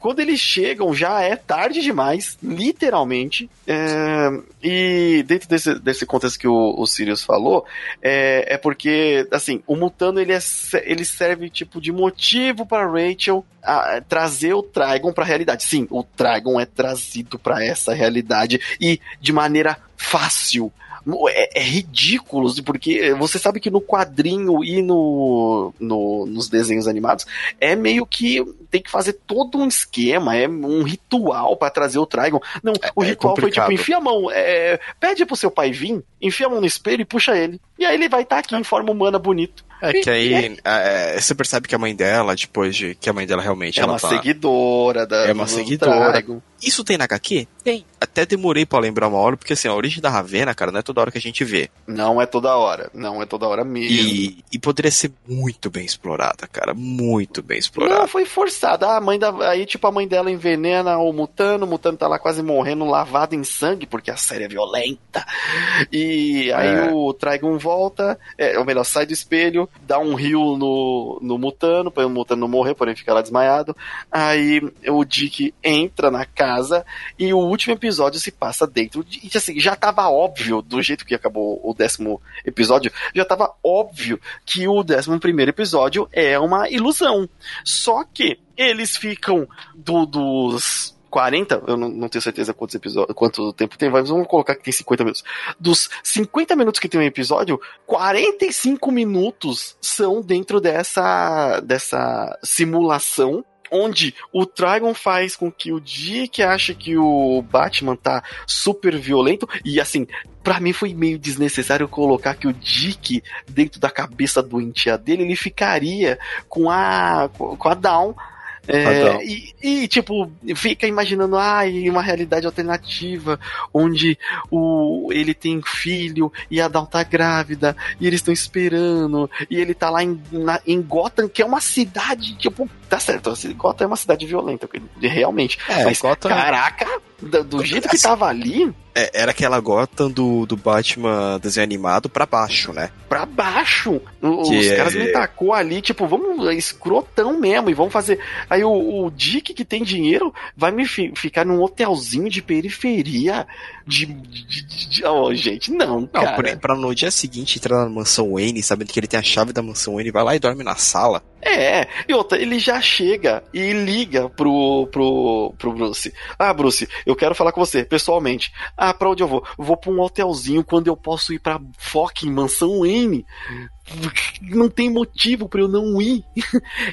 Quando eles chegam, já é tarde demais, literalmente. É, e dentro desse, desse contexto que o, o Sirius falou, é, é porque, assim, o Mutano ele, é, ele serve tipo de motivo para Rachel a, trazer o Trigon para a realidade. Sim, o Trigon é trazido para essa realidade e de maneira fácil. É, é, ridículo, porque você sabe que no quadrinho e no, no, nos desenhos animados é meio que tem que fazer todo um esquema, é um ritual para trazer o Trigon. Não, é, o é ritual é foi tipo, enfia a mão, é, pede pro seu pai vir, enfia a mão no espelho e puxa ele. E aí ele vai estar tá aqui em forma humana bonito. É que aí é, você percebe que a mãe dela, depois de que a mãe dela realmente é uma tá, seguidora da É uma seguidora. Trigon. Isso tem na HQ? Tem. Até demorei para lembrar uma hora, porque assim, a origem da Ravena, cara, não é toda hora que a gente vê. Não é toda hora. Não é toda hora mesmo. E, e poderia ser muito bem explorada, cara. Muito bem explorada. Não, foi forçada. Ah, a mãe da, aí, tipo, a mãe dela envenena o Mutano, o Mutano tá lá quase morrendo, lavado em sangue, porque a série é violenta. E aí é. o Trigon volta, é, ou melhor, sai do espelho, dá um rio no, no Mutano, para o Mutano não morrer, porém ficar lá desmaiado. Aí o Dick entra na casa casa e o último episódio se passa dentro de. E assim, já tava óbvio, do jeito que acabou o décimo episódio, já tava óbvio que o décimo primeiro episódio é uma ilusão. Só que eles ficam do, dos 40, eu não, não, tenho certeza quantos episódios, quanto tempo tem, mas vamos colocar que tem 50 minutos. Dos 50 minutos que tem um episódio, 45 minutos são dentro dessa, dessa simulação onde o Trigon faz com que o Dick ache que o Batman tá super violento e assim, para mim foi meio desnecessário colocar que o Dick dentro da cabeça doentia dele, ele ficaria com a com a Dawn é, e, e, tipo, fica imaginando, ah, uma realidade alternativa, onde o, ele tem filho e a Dawn tá grávida, e eles estão esperando, e ele tá lá em, na, em Gotham, que é uma cidade, tipo, tá certo, Gotham é uma cidade violenta, realmente. É, mas, Gotham... caraca, do, do jeito que tava ali, é, era aquela Gotham do, do Batman desenho animado pra baixo, né? Pra baixo. Os que caras é... me tacou ali, tipo, vamos escrotão mesmo e vamos fazer. Aí o, o Dick que tem dinheiro vai me fi, ficar num hotelzinho de periferia de. de, de, de oh, gente, não, não cara. Pra, pra no dia seguinte entrar na mansão Wayne, sabendo que ele tem a chave da mansão Wayne, vai lá e dorme na sala. É, e outra, ele já chega e liga pro, pro, pro Bruce. Ah, Bruce, eu quero falar com você, pessoalmente. Ah, pra onde eu vou? vou pra um hotelzinho quando eu posso ir pra fucking mansão N não tem motivo para eu não ir.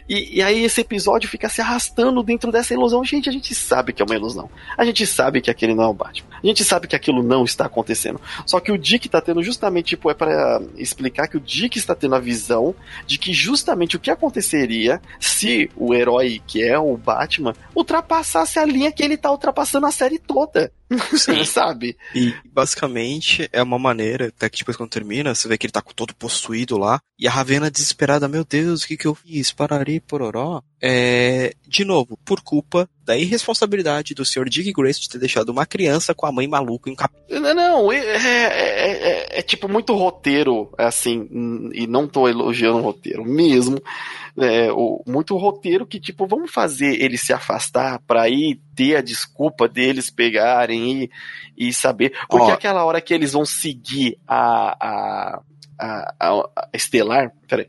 e, e, aí esse episódio fica se arrastando dentro dessa ilusão. Gente, a gente sabe que é uma ilusão. A gente sabe que aquele não é o Batman. A gente sabe que aquilo não está acontecendo. Só que o Dick tá tendo justamente, tipo, é para explicar que o Dick está tendo a visão de que justamente o que aconteceria se o herói que é o Batman ultrapassasse a linha que ele tá ultrapassando a série toda. <laughs> Sim. sabe? E basicamente é uma maneira, até que depois quando termina, você vê que ele tá todo possuído lá, e a Ravena desesperada, meu Deus, o que que eu fiz? Parari, pororó. É, de novo, por culpa da irresponsabilidade do Sr. Dick Grace de ter deixado uma criança com a mãe maluca em cap... Não, não, é, é, é, é, tipo muito roteiro, assim, e não tô elogiando o roteiro mesmo, é, o, muito roteiro que, tipo, vamos fazer ele se afastar pra ir ter a desculpa deles pegarem e, e saber, porque aquela hora que eles vão seguir a, a a, a, Estelar. Peraí.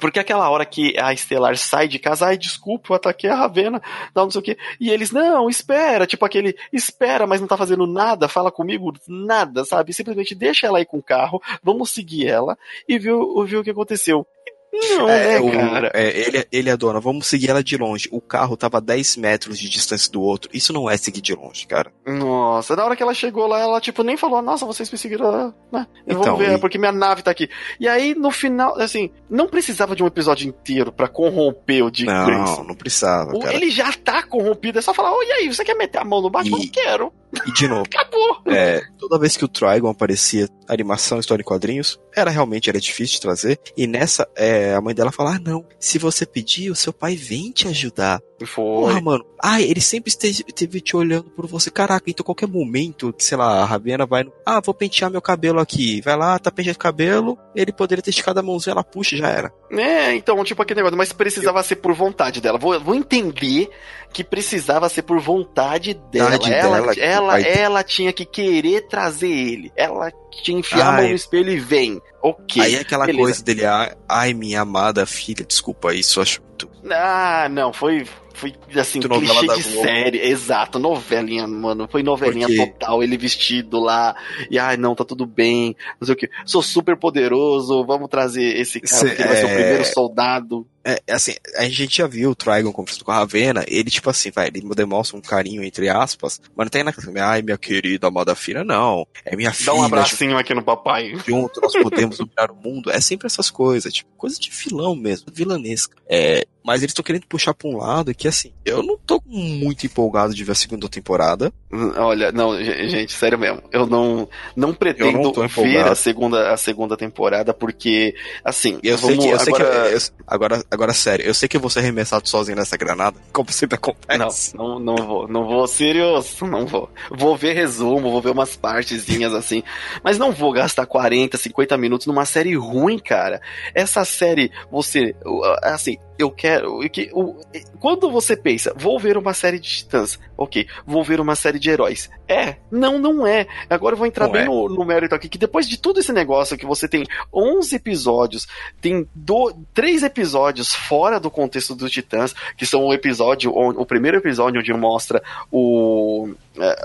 Porque aquela hora que a Estelar sai de casa, ai, desculpa, eu ataquei a Ravena, não, não sei o quê. E eles, não, espera, tipo aquele, espera, mas não tá fazendo nada, fala comigo, nada, sabe? Simplesmente deixa ela aí com o carro, vamos seguir ela e ver, ver o que aconteceu. Não, é, é, o, cara. É, ele, ele é a dona, vamos seguir ela de longe. O carro tava a 10 metros de distância do outro. Isso não é seguir de longe, cara. Nossa, na hora que ela chegou lá, ela, tipo, nem falou, nossa, vocês me seguiram, né? Eu então, vou ver, e... porque minha nave tá aqui. E aí, no final, assim, não precisava de um episódio inteiro para corromper o Dick Não, Grayson. não precisava, cara. Ele já tá corrompido, é só falar, oh, e aí, você quer meter a mão no Batman? E... Quero. E de novo. <laughs> Acabou. É, toda vez que o Trigon aparecia, animação, história em quadrinhos, era realmente era difícil de trazer. E nessa, é, a mãe dela fala: ah, não, se você pedir, o seu pai vem te ajudar. Foi. Porra, mano. Ah, ele sempre esteve, esteve te olhando por você. Caraca, então qualquer momento que, sei lá, a Ravena vai no. Ah, vou pentear meu cabelo aqui. Vai lá, tá penteando o cabelo. Ele poderia ter esticado a mãozinha, ela puxa já era. É, então, tipo aquele negócio, mas precisava Eu... ser por vontade dela. Vou, vou entender que precisava ser por vontade dela. ela, dela, ela, ela tinha que querer trazer ele. Ela que enfiar ai. a mão no espelho e vem. Ok. Aí aquela beleza. coisa dele, ai, minha amada filha, desculpa isso, acho muito. Ah, não, foi foi assim, Muito clichê de série. Exato, novelinha, mano. Foi novelinha total, ele vestido lá. E ai, não, tá tudo bem. Não sei o que. Sou super poderoso, vamos trazer esse cara Cê, que vai é... ser o é, primeiro soldado. É, assim, a gente já viu o Trigon conversando com a Ravena, ele, tipo assim, vai, ele demonstra um carinho, entre aspas, mas não tem naquela, ai, minha querida amada filha, não. É minha filha. Dá um abracinho junto, aqui no papai. Junto, nós podemos dominar o mundo. É sempre essas coisas, tipo, coisa de vilão mesmo, vilanesca. É, mas eles estão querendo puxar pra um lado que, assim, eu não tô muito empolgado de ver a segunda temporada. Olha, não, gente, sério mesmo. Eu não, não pretendo não ver a segunda, a segunda temporada, porque, assim, eu sei que, eu agora... sei que eu, agora, agora, sério, eu sei que eu vou ser arremessado sozinho nessa granada, como sempre acontece. Não, não, não vou, não vou, Sirius, não vou. Vou ver resumo, vou ver umas partezinhas assim, mas não vou gastar 40, 50 minutos numa série ruim, cara. Essa série, você, assim, eu quero. Que, o, quando você pensa, vou ver uma série de titãs, ok, vou ver uma série de heróis. É, não, não é. Agora eu vou entrar não bem é. no, no mérito aqui, que depois de todo esse negócio que você tem 11 episódios, tem do, 3 episódios fora do contexto dos titãs, que são o episódio, o, o primeiro episódio onde mostra o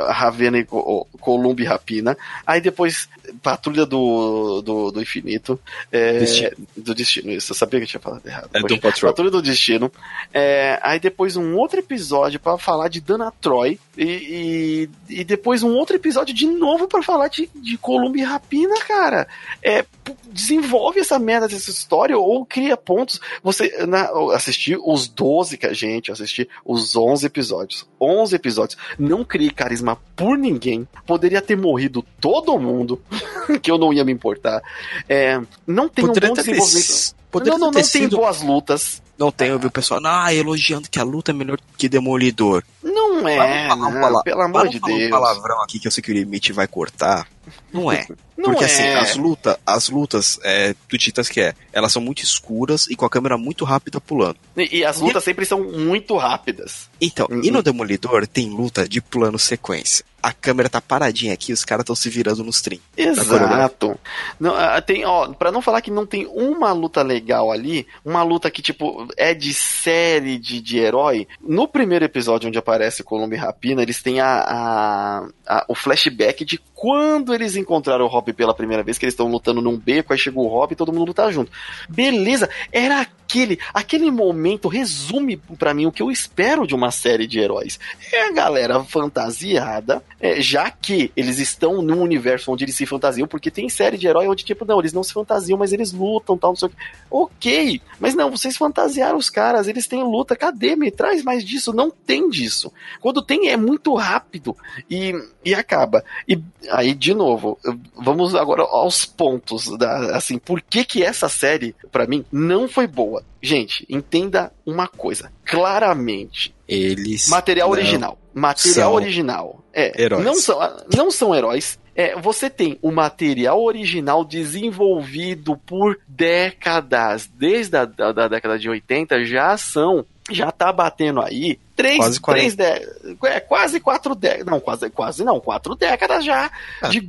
Ravena e Columbi Rapina. Aí depois Patrulha do, do, do Infinito. É, destino. Do Destino, isso. Eu sabia que eu tinha falado errado. É do Patrol. Patrulha do Destino. É, aí depois um outro episódio para falar de Dana Troy. E, e, e, depois um outro episódio de novo para falar de, de Columbi Rapina, cara. É, desenvolve essa merda dessa história ou cria pontos. Você na, assistir os 12 que a gente assistir os 11 episódios. 11 episódios. Não crie carisma por ninguém. Poderia ter morrido todo mundo, <laughs> que eu não ia me importar. É, não tem Poderia um bom desenvolvimento. Poderia não, não, não tem boas lutas. Não tem, eu vi o pessoal ah, elogiando que a luta é melhor que Demolidor. Não é, falar, não, falar, pelo amor de Deus. um palavrão aqui que eu sei que o limite vai cortar. Não é. <laughs> Não Porque assim, é. assim, as, luta, as lutas é, do Titãs que é, elas são muito escuras e com a câmera muito rápida pulando. E, e as lutas e... sempre são muito rápidas. Então, uhum. e no Demolidor tem luta de plano sequência a câmera tá paradinha aqui, os caras estão se virando nos trim. Exato. Não, ah, tem, ó, pra não falar que não tem uma luta legal ali, uma luta que, tipo, é de série de, de herói, no primeiro episódio onde aparece Columbo e Rapina, eles têm a, a, a, o flashback de quando eles encontraram o Hop pela primeira vez, que eles estão lutando num beco, aí chegou o Hop e todo mundo lutar junto. Beleza, era aquele, aquele momento resume para mim o que eu espero de uma série de heróis. É a galera fantasiada, é, já que eles estão num universo onde eles se fantasiam, porque tem série de herói onde, tipo, não, eles não se fantasiam, mas eles lutam, tal, não sei o que. Ok, mas não, vocês fantasiaram os caras, eles têm luta, cadê? Me traz mais disso, não tem disso. Quando tem, é muito rápido e, e acaba. E aí, de novo, vamos agora aos pontos, da, assim, por que que essa série, para mim, não foi boa? Gente, entenda uma coisa, claramente. Eles. Material original. Material original. É. Heróis. Não são, não são heróis. É, você tem o material original desenvolvido por décadas, desde a da, da década de 80, já são já tá batendo aí Três, quase três décadas. É, quase quatro décadas. Não, quase, quase não, quatro décadas já ah. de,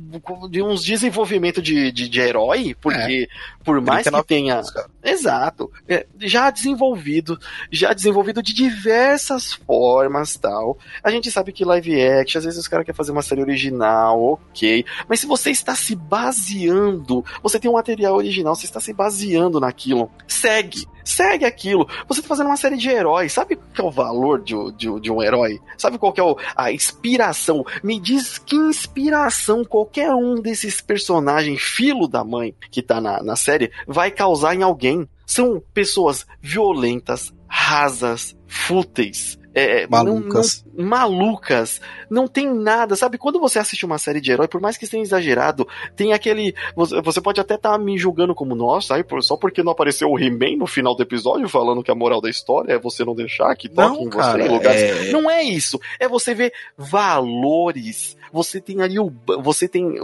de uns desenvolvimento de, de, de herói, porque é. por mais que tenha. Anos, exato. É, já desenvolvido, já desenvolvido de diversas formas tal. A gente sabe que live action, às vezes os caras querem fazer uma série original, ok. Mas se você está se baseando, você tem um material original, você está se baseando naquilo, segue segue aquilo. Você tá fazendo uma série de heróis. Sabe qual é o valor de, de, de um herói? Sabe qual é o, a inspiração? Me diz que inspiração qualquer um desses personagens, filo da mãe, que tá na, na série, vai causar em alguém. São pessoas violentas, rasas, fúteis, é, malucas. Não, não, malucas. Não tem nada. Sabe, quando você assiste uma série de herói, por mais que tenha exagerado, tem aquele. Você, pode até estar tá me julgando como, nossa, aí, só porque não apareceu o He-Man no final do episódio falando que a moral da história é você não deixar que toquem você em lugares. É... Não é isso. É você ver valores você tem ali o. Você tem.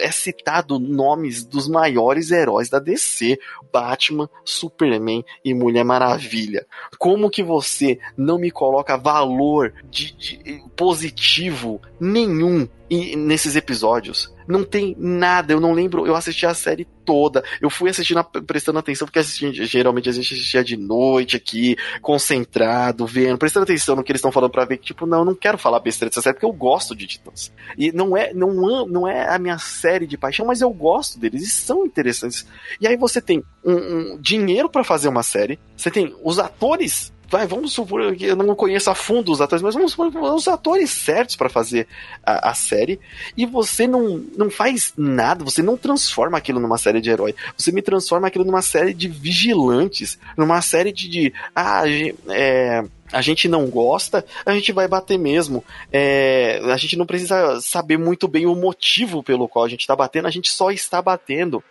É citado nomes dos maiores heróis da DC: Batman, Superman e Mulher Maravilha. Como que você não me coloca valor de, de positivo nenhum nesses episódios. Não tem nada, eu não lembro, eu assisti a série toda. Eu fui assistindo, prestando atenção, porque assisti, geralmente a gente assistia de noite aqui, concentrado, vendo, prestando atenção no que eles estão falando para ver que, tipo, não, eu não quero falar besteira dessa série, porque eu gosto de Titãs. E não é, não, não é a minha série de paixão, mas eu gosto deles, e são interessantes. E aí você tem um, um dinheiro para fazer uma série, você tem os atores vai, vamos supor que eu não conheço a fundo os atores, mas vamos supor os atores certos para fazer a, a, série, e você não, não faz nada, você não transforma aquilo numa série de herói, você me transforma aquilo numa série de vigilantes, numa série de, de ah, é, a gente não gosta, a gente vai bater mesmo. É, a gente não precisa saber muito bem o motivo pelo qual a gente está batendo, a gente só está batendo.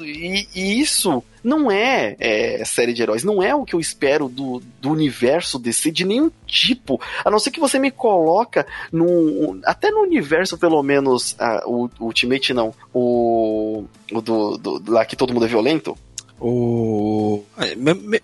E, e isso não é, é, série de heróis, não é o que eu espero do, do universo DC de nenhum tipo. A não ser que você me coloca no. Até no universo, pelo menos, o, o Ultimate não. O. o do, do, lá que todo mundo é violento. O.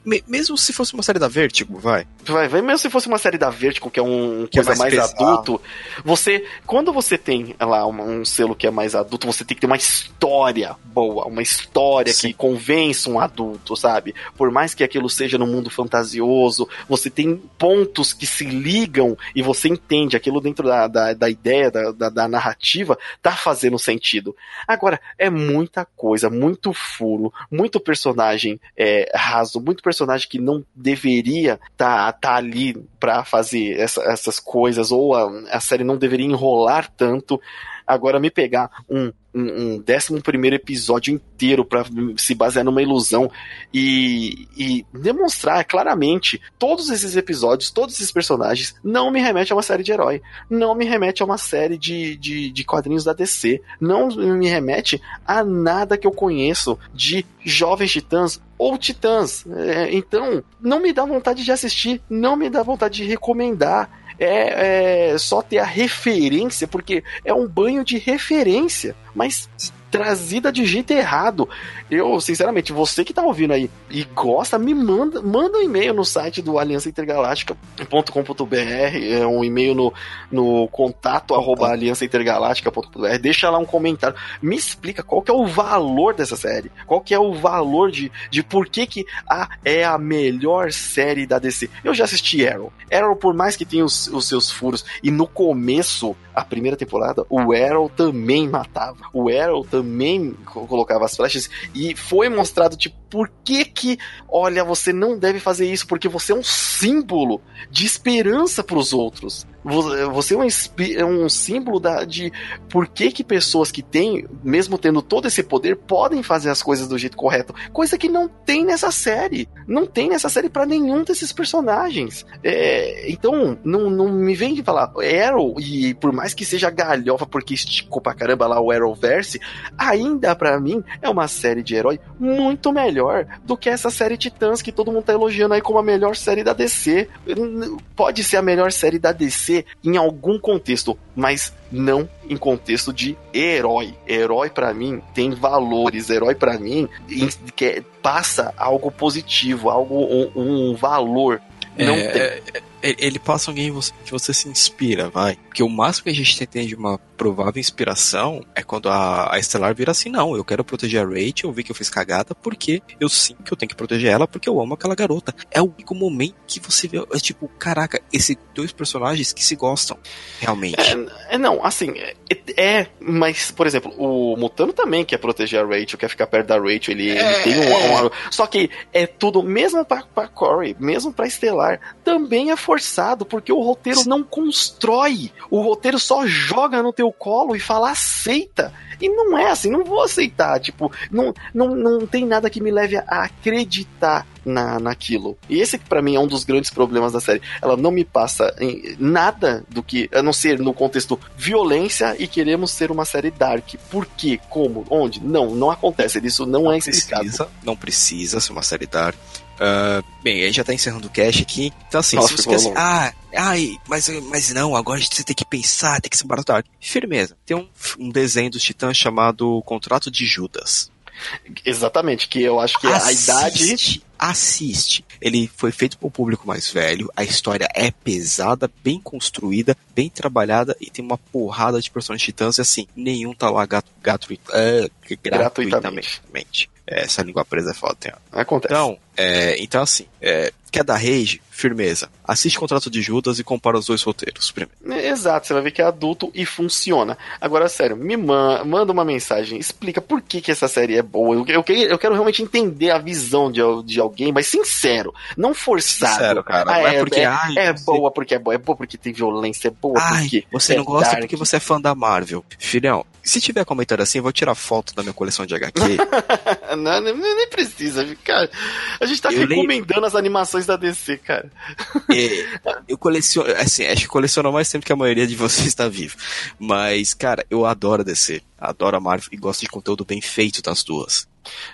Me, mesmo se fosse uma série da Vertigo, vai. Vai, vai. Mesmo se fosse uma série da Vertigo, que é um que é coisa é mais, mais adulto, você. Quando você tem lá um, um, selo que é mais adulto, você tem que ter uma história boa, uma história Sim. que convence um adulto, sabe? Por mais que aquilo seja no mundo fantasioso, você tem pontos que se ligam e você entende aquilo dentro da, da, da ideia, da, da, da narrativa, tá fazendo sentido. Agora, é muita coisa, muito furo, muito personagem personagem é, raso, muito personagem que não deveria estar tá, tá ali para fazer essa, essas coisas, ou a, a série não deveria enrolar tanto. Agora, me pegar um, um, um décimo primeiro episódio inteiro para se basear numa ilusão e, e, demonstrar claramente todos esses episódios, todos esses personagens, não me remete a uma série de herói, não me remete a uma série de, de, de quadrinhos da DC, não me remete a nada que eu conheço de jovens titãs ou titãs. É, então, não me dá vontade de assistir, não me dá vontade de recomendar é, é só ter a referência, porque é um banho de referência, mas trazida de jeito errado. Eu, sinceramente, você que tá ouvindo aí e gosta, me manda, manda um e-mail no site do Aliança Intergaláctica.com.br, é um e-mail no, no contato arroba aliançaintergaláctica.com.br, deixa lá um comentário, me explica qual que é o valor dessa série, qual que é o valor de, de por que que a, é a melhor série da DC. Eu já assisti Arrow. Arrow, por mais que tenha os, os seus furos, e no começo, a primeira temporada, o Arrow também matava. O Arrow também colocava as flechas e foi mostrado, tipo, por que que, olha, você não deve fazer isso porque você é um símbolo de esperança para os outros. Você é um, é um símbolo da, de por que, que pessoas que têm, mesmo tendo todo esse poder, podem fazer as coisas do jeito correto. Coisa que não tem nessa série. Não tem nessa série para nenhum desses personagens. É, então, não, não me vem de falar Arrow, e por mais que seja galhofa, porque esticou pra caramba lá o Arrowverse, ainda para mim é uma série de herói muito melhor do que essa série Titãs que todo mundo tá elogiando aí como a melhor série da DC. Pode ser a melhor série da DC em algum contexto, mas não em contexto de herói. Herói para mim tem valores, herói para mim que passa algo positivo, algo um, um valor. Não é, tem. É, ele, passa alguém que você se inspira, vai. Porque o máximo que a gente tem de uma provável inspiração é quando a, a Estelar vira assim, não, eu quero proteger a Rachel, eu vi que eu fiz cagada, porque eu sinto que eu tenho que proteger ela, porque eu amo aquela garota. É o único momento que você vê, é tipo, caraca, esses dois personagens que se gostam, realmente. É, é não, assim, é, é, mas, por exemplo, o Mutano também quer proteger a Rachel, quer ficar perto da Rachel, ele, é, ele tem um, um, Só que é tudo, mesmo pra, pra Corey, mesmo pra Estelar, também é forçado, porque o roteiro não constrói. O roteiro só joga no teu colo e fala aceita. E não é assim, não vou aceitar. Tipo, não, não, não tem nada que me leve a acreditar na, naquilo. E esse para mim é um dos grandes problemas da série. Ela não me passa em nada do que, a não ser no contexto violência e queremos ser uma série dark. Por quê? Como? Onde? Não, não acontece. Isso não, não é explicado. Precisa, não precisa ser uma série dark. Uh, bem, a gente já tá encerrando o cast aqui. Então, assim, Nossa, se você quer assim, ah, ai, mas, mas não, agora você tem que pensar, tem que se baratar. Firmeza. Tem um, um desenho dos Titãs chamado Contrato de Judas. Exatamente, que eu acho que assiste, a idade. Assiste. Ele foi feito para o público mais velho. A história é pesada, bem construída, bem trabalhada e tem uma porrada de personagens titãs e assim, nenhum tá lá gato, gato, uh, gratuitamente. gratuitamente. Essa língua presa é foda. Tem. Acontece. Então, é, então assim, é, quer dar rage? Firmeza. Assiste Contrato de Judas e compara os dois roteiros primeiro. É, exato, você vai ver que é adulto e funciona. Agora, sério, me man manda uma mensagem, explica por que, que essa série é boa. Eu, eu, eu quero realmente entender a visão de, de alguém, mas sincero, não forçado. Sincero, cara. Ah, é, é, porque, é, ai, é você... boa porque é boa, é boa porque tem violência, é boa ai, porque. Você não gosta dark. porque você é fã da Marvel. Filhão, se tiver comentário assim, eu vou tirar foto da minha coleção de HQ. <laughs> não, nem, nem precisa, cara. A gente tá eu recomendando leio... as animações da DC, cara. É, eu coleciono, assim, acho que coleciono mais tempo que a maioria de vocês está vivo. Mas, cara, eu adoro a DC. Adoro a Marvel e gosto de conteúdo bem feito das duas.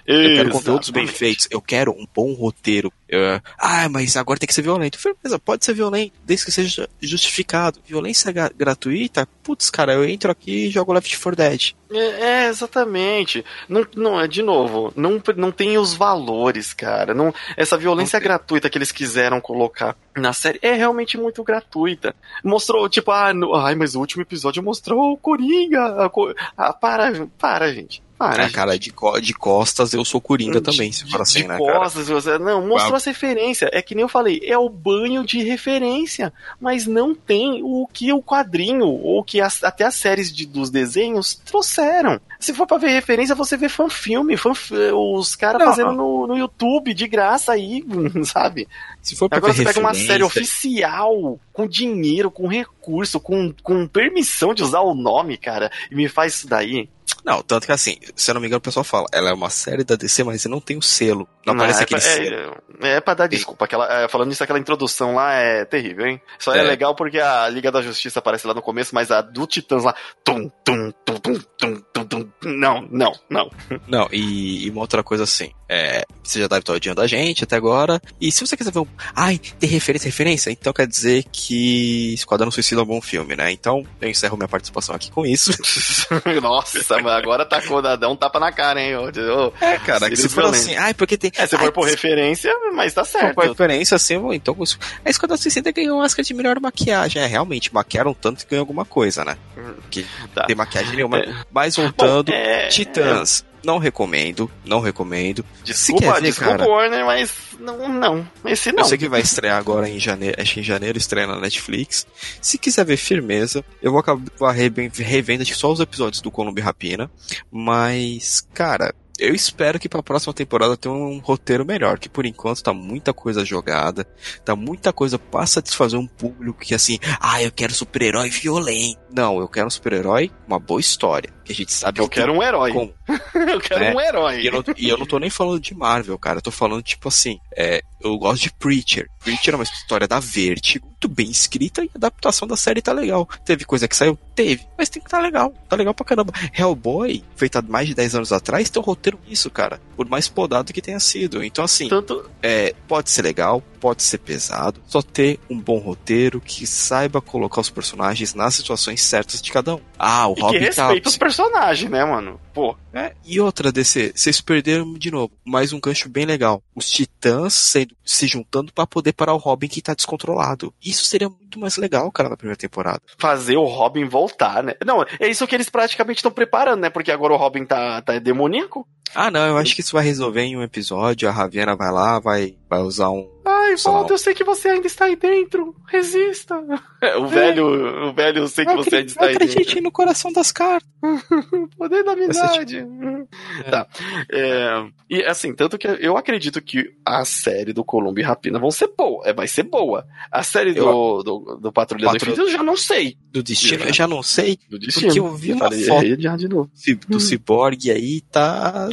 Eu quero conteúdos bem feitos, eu quero um bom roteiro. Eu, ah, mas agora tem que ser violento. Beleza, pode ser violento, desde que seja justificado. Violência gratuita? Putz, cara, eu entro aqui e jogo Left 4 Dead. É, é, exatamente. Não, não, é de novo, não, não tem os valores, cara. Não, essa violência gratuita que eles quiseram colocar na série é realmente muito gratuita. Mostrou, tipo, ah, no, ai, mas o último episódio mostrou o Coringa. A, a, para, para, gente. Ah, né, cara, de, de costas eu sou Coringa de, também, se for assim, de né, costas, cara? Você, não, mostrou as referências. É que nem eu falei, é o banho de referência, mas não tem o que o quadrinho, ou que as, até as séries de, dos desenhos trouxeram. Se for pra ver referência, você vê fanfilme, fanf, os caras fazendo no, no YouTube, de graça aí, <laughs> sabe? Se for pra Agora você pega uma série oficial, com dinheiro, com recurso, com, com permissão de usar o nome, cara, e me faz isso daí. Não, tanto que assim, se eu não me engano, o pessoal fala, ela é uma série da DC, mas não tem o selo. Não, não aparece é aquele pra, selo. É, é pra dar desculpa. Aquela, é, falando nisso, aquela introdução lá é terrível, hein? Só é. é. legal porque a Liga da Justiça aparece lá no começo, mas a do Titãs lá. Tum, tum, tum, tum, tum, tum, tum. Não, não, não. Não, e, e uma outra coisa assim. É, você já deve estar odiando a gente até agora. E se você quiser ver um. Ai, tem referência, referência? Então quer dizer que Esquadrão Suicida é um bom filme, né? Então eu encerro minha participação aqui com isso. <laughs> Nossa, mas agora tá dá um tapa na cara, hein? Oh, é, cara, que se for assim, ai, porque tem. É, se for por referência, mas tá certo. Por referência, assim, então. A Esquadrão Suicida ganhou um Oscar de melhor maquiagem. É, realmente, maquiaram tanto que ganhou alguma coisa, né? Porque hum, tá. tem maquiagem nenhuma. É. Mas voltando, Bom, é... Titãs. É não recomendo, não recomendo. Desculpa, ver, desculpa, cara, Warner, mas não, não. Esse não. Eu sei que vai estrear agora em janeiro, acho que em janeiro estreia na Netflix. Se quiser ver firmeza, eu vou acabar revendo só os episódios do Columbi Rapina. Mas, cara, eu espero que para a próxima temporada tenha um roteiro melhor, que por enquanto tá muita coisa jogada, tá muita coisa para satisfazer um público que assim, ah, eu quero super-herói violento. Não, eu quero um super-herói, uma boa história, que a gente sabe Eu que quero um herói. Com, <laughs> eu quero né? um herói. E eu, não, e eu, não, tô nem falando de Marvel, cara, eu tô falando tipo assim, é, eu gosto de Preacher. Preacher é uma história da Vertigo, muito bem escrita e a adaptação da série tá legal. Teve coisa que saiu? Teve, mas tem que tá legal, tá legal pra caramba. Hellboy, feito há mais de 10 anos atrás, tem um roteiro isso, cara, por mais podado que tenha sido. Então assim, Tanto... é, pode ser legal, pode ser pesado, só ter um bom roteiro que saiba colocar os personagens nas situações certas de cada um. Ah, o e Robin que respeita tá... os personagens, né, mano? Pô. É, e outra DC, vocês perderam de novo, mais um gancho bem legal. Os titãs sendo, se juntando para poder parar o Robin que tá descontrolado. Isso seria muito mais legal, cara, na primeira temporada. Fazer o Robin voltar, né? Não, é isso que eles praticamente estão preparando, né? Porque agora o Robin tá, tá demoníaco. Ah, não, eu acho que isso vai resolver em um episódio. A Raviana vai lá, vai, vai usar um. Ai, volta, eu sei que você ainda está aí dentro. Resista. <laughs> o velho, o velho, eu sei que você ainda está aí dentro. Acredite no coração das cartas. <laughs> Poder da amizade. É. <laughs> Tá. É, e assim, tanto que eu acredito que a série do Columbo e Rapina vão ser boa. É, vai ser boa. A série do, eu... do, do Patrulha Patru... do eu já não sei. Do Destino eu já não sei. Do Destino. Porque eu vi uma falei, foto já de novo. do hum. Cyborg aí, tá...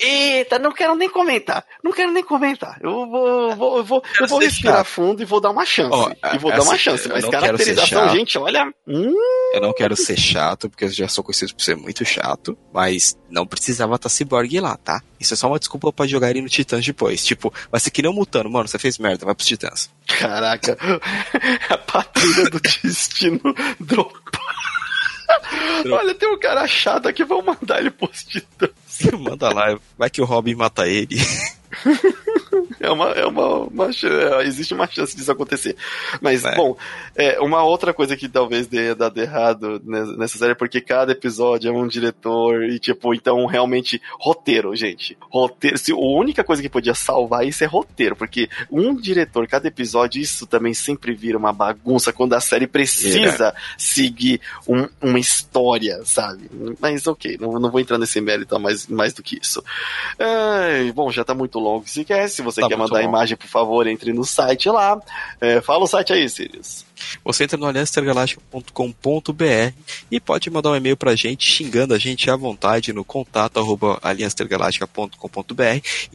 Eita, não quero nem comentar. Não quero nem comentar. Eu vou, vou, eu vou, eu vou respirar fundo e vou dar uma chance. Oh, e vou dar uma chance. Mas caracterização, gente, olha. Hum... Eu não quero ser chato, porque eu já sou conhecido por ser muito chato. Mas não precisava estar Cyborg lá, tá? Isso é só uma desculpa pra jogar ele no Titãs depois. Tipo, vai ser que nem um Mutano. Mano, você fez merda, vai pros Titãs. Caraca, <laughs> a patrulha do destino dropou. Olha, tem um cara chato aqui, vamos mandar ele pros <laughs> Titãs. Manda lá, vai que o Robin mata ele. <laughs> <laughs> é uma, é uma, uma, é, existe uma chance disso acontecer. Mas, é. bom, é, uma outra coisa que talvez dê dado errado nessa série é porque cada episódio é um diretor e, tipo, então realmente roteiro, gente. Roteiro. Se, a única coisa que podia salvar isso é roteiro, porque um diretor, cada episódio, isso também sempre vira uma bagunça quando a série precisa é. seguir um, uma história, sabe? Mas ok, não, não vou entrar nesse mérito mais, mais do que isso. bom, já tá muito longo se quer. Se você tá quer mandar bom. imagem, por favor, entre no site lá. É, fala o site aí, Sirius. Você entra no aliancetergaláctica.com.br e pode mandar um e-mail pra gente xingando a gente à vontade no contato arroba aliancetergaláctica.com.br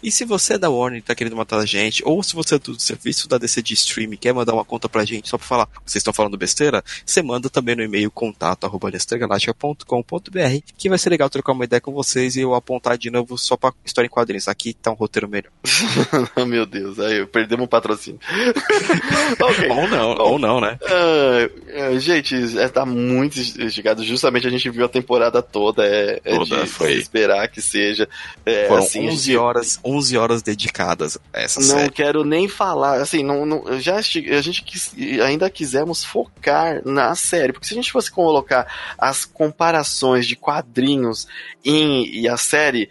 e se você é da Warner e tá querendo matar a gente, ou se você é do serviço da DC de streaming quer mandar uma conta pra gente só pra falar vocês estão falando besteira, você manda também no e-mail contato arroba aliancetergaláctica.com.br que vai ser legal trocar uma ideia com vocês e eu apontar de novo só pra história em quadrinhos. Aqui tá um roteiro melhor. <laughs> Meu Deus, aí perdemos o patrocínio. <laughs> okay. Ou não, ou não, né? Uh, gente, é, tá muito esticado. Justamente a gente viu a temporada toda. É, é toda, de foi. esperar que seja. É, Foram assim, 11 gente... horas, 11 horas dedicadas a essa não série. Não quero nem falar. Assim, não, não, já a gente quis, ainda quisemos focar na série. Porque se a gente fosse colocar as comparações de quadrinhos em, e a série,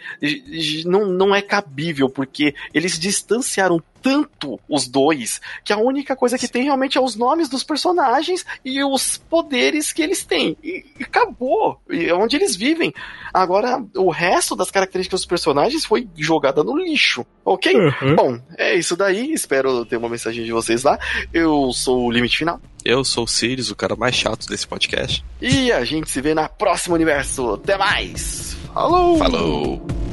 não, não é cabível. Porque eles distanciaram tanto os dois que a única coisa que tem realmente é os nomes dos personagens e os poderes que eles têm. E, e acabou. E é onde eles vivem. Agora, o resto das características dos personagens foi jogada no lixo. Ok? Uhum. Bom, é isso daí. Espero ter uma mensagem de vocês lá. Eu sou o Limite Final. Eu sou o Sirius, o cara mais chato desse podcast. E a gente se vê na próxima universo. Até mais! Falou! Falou!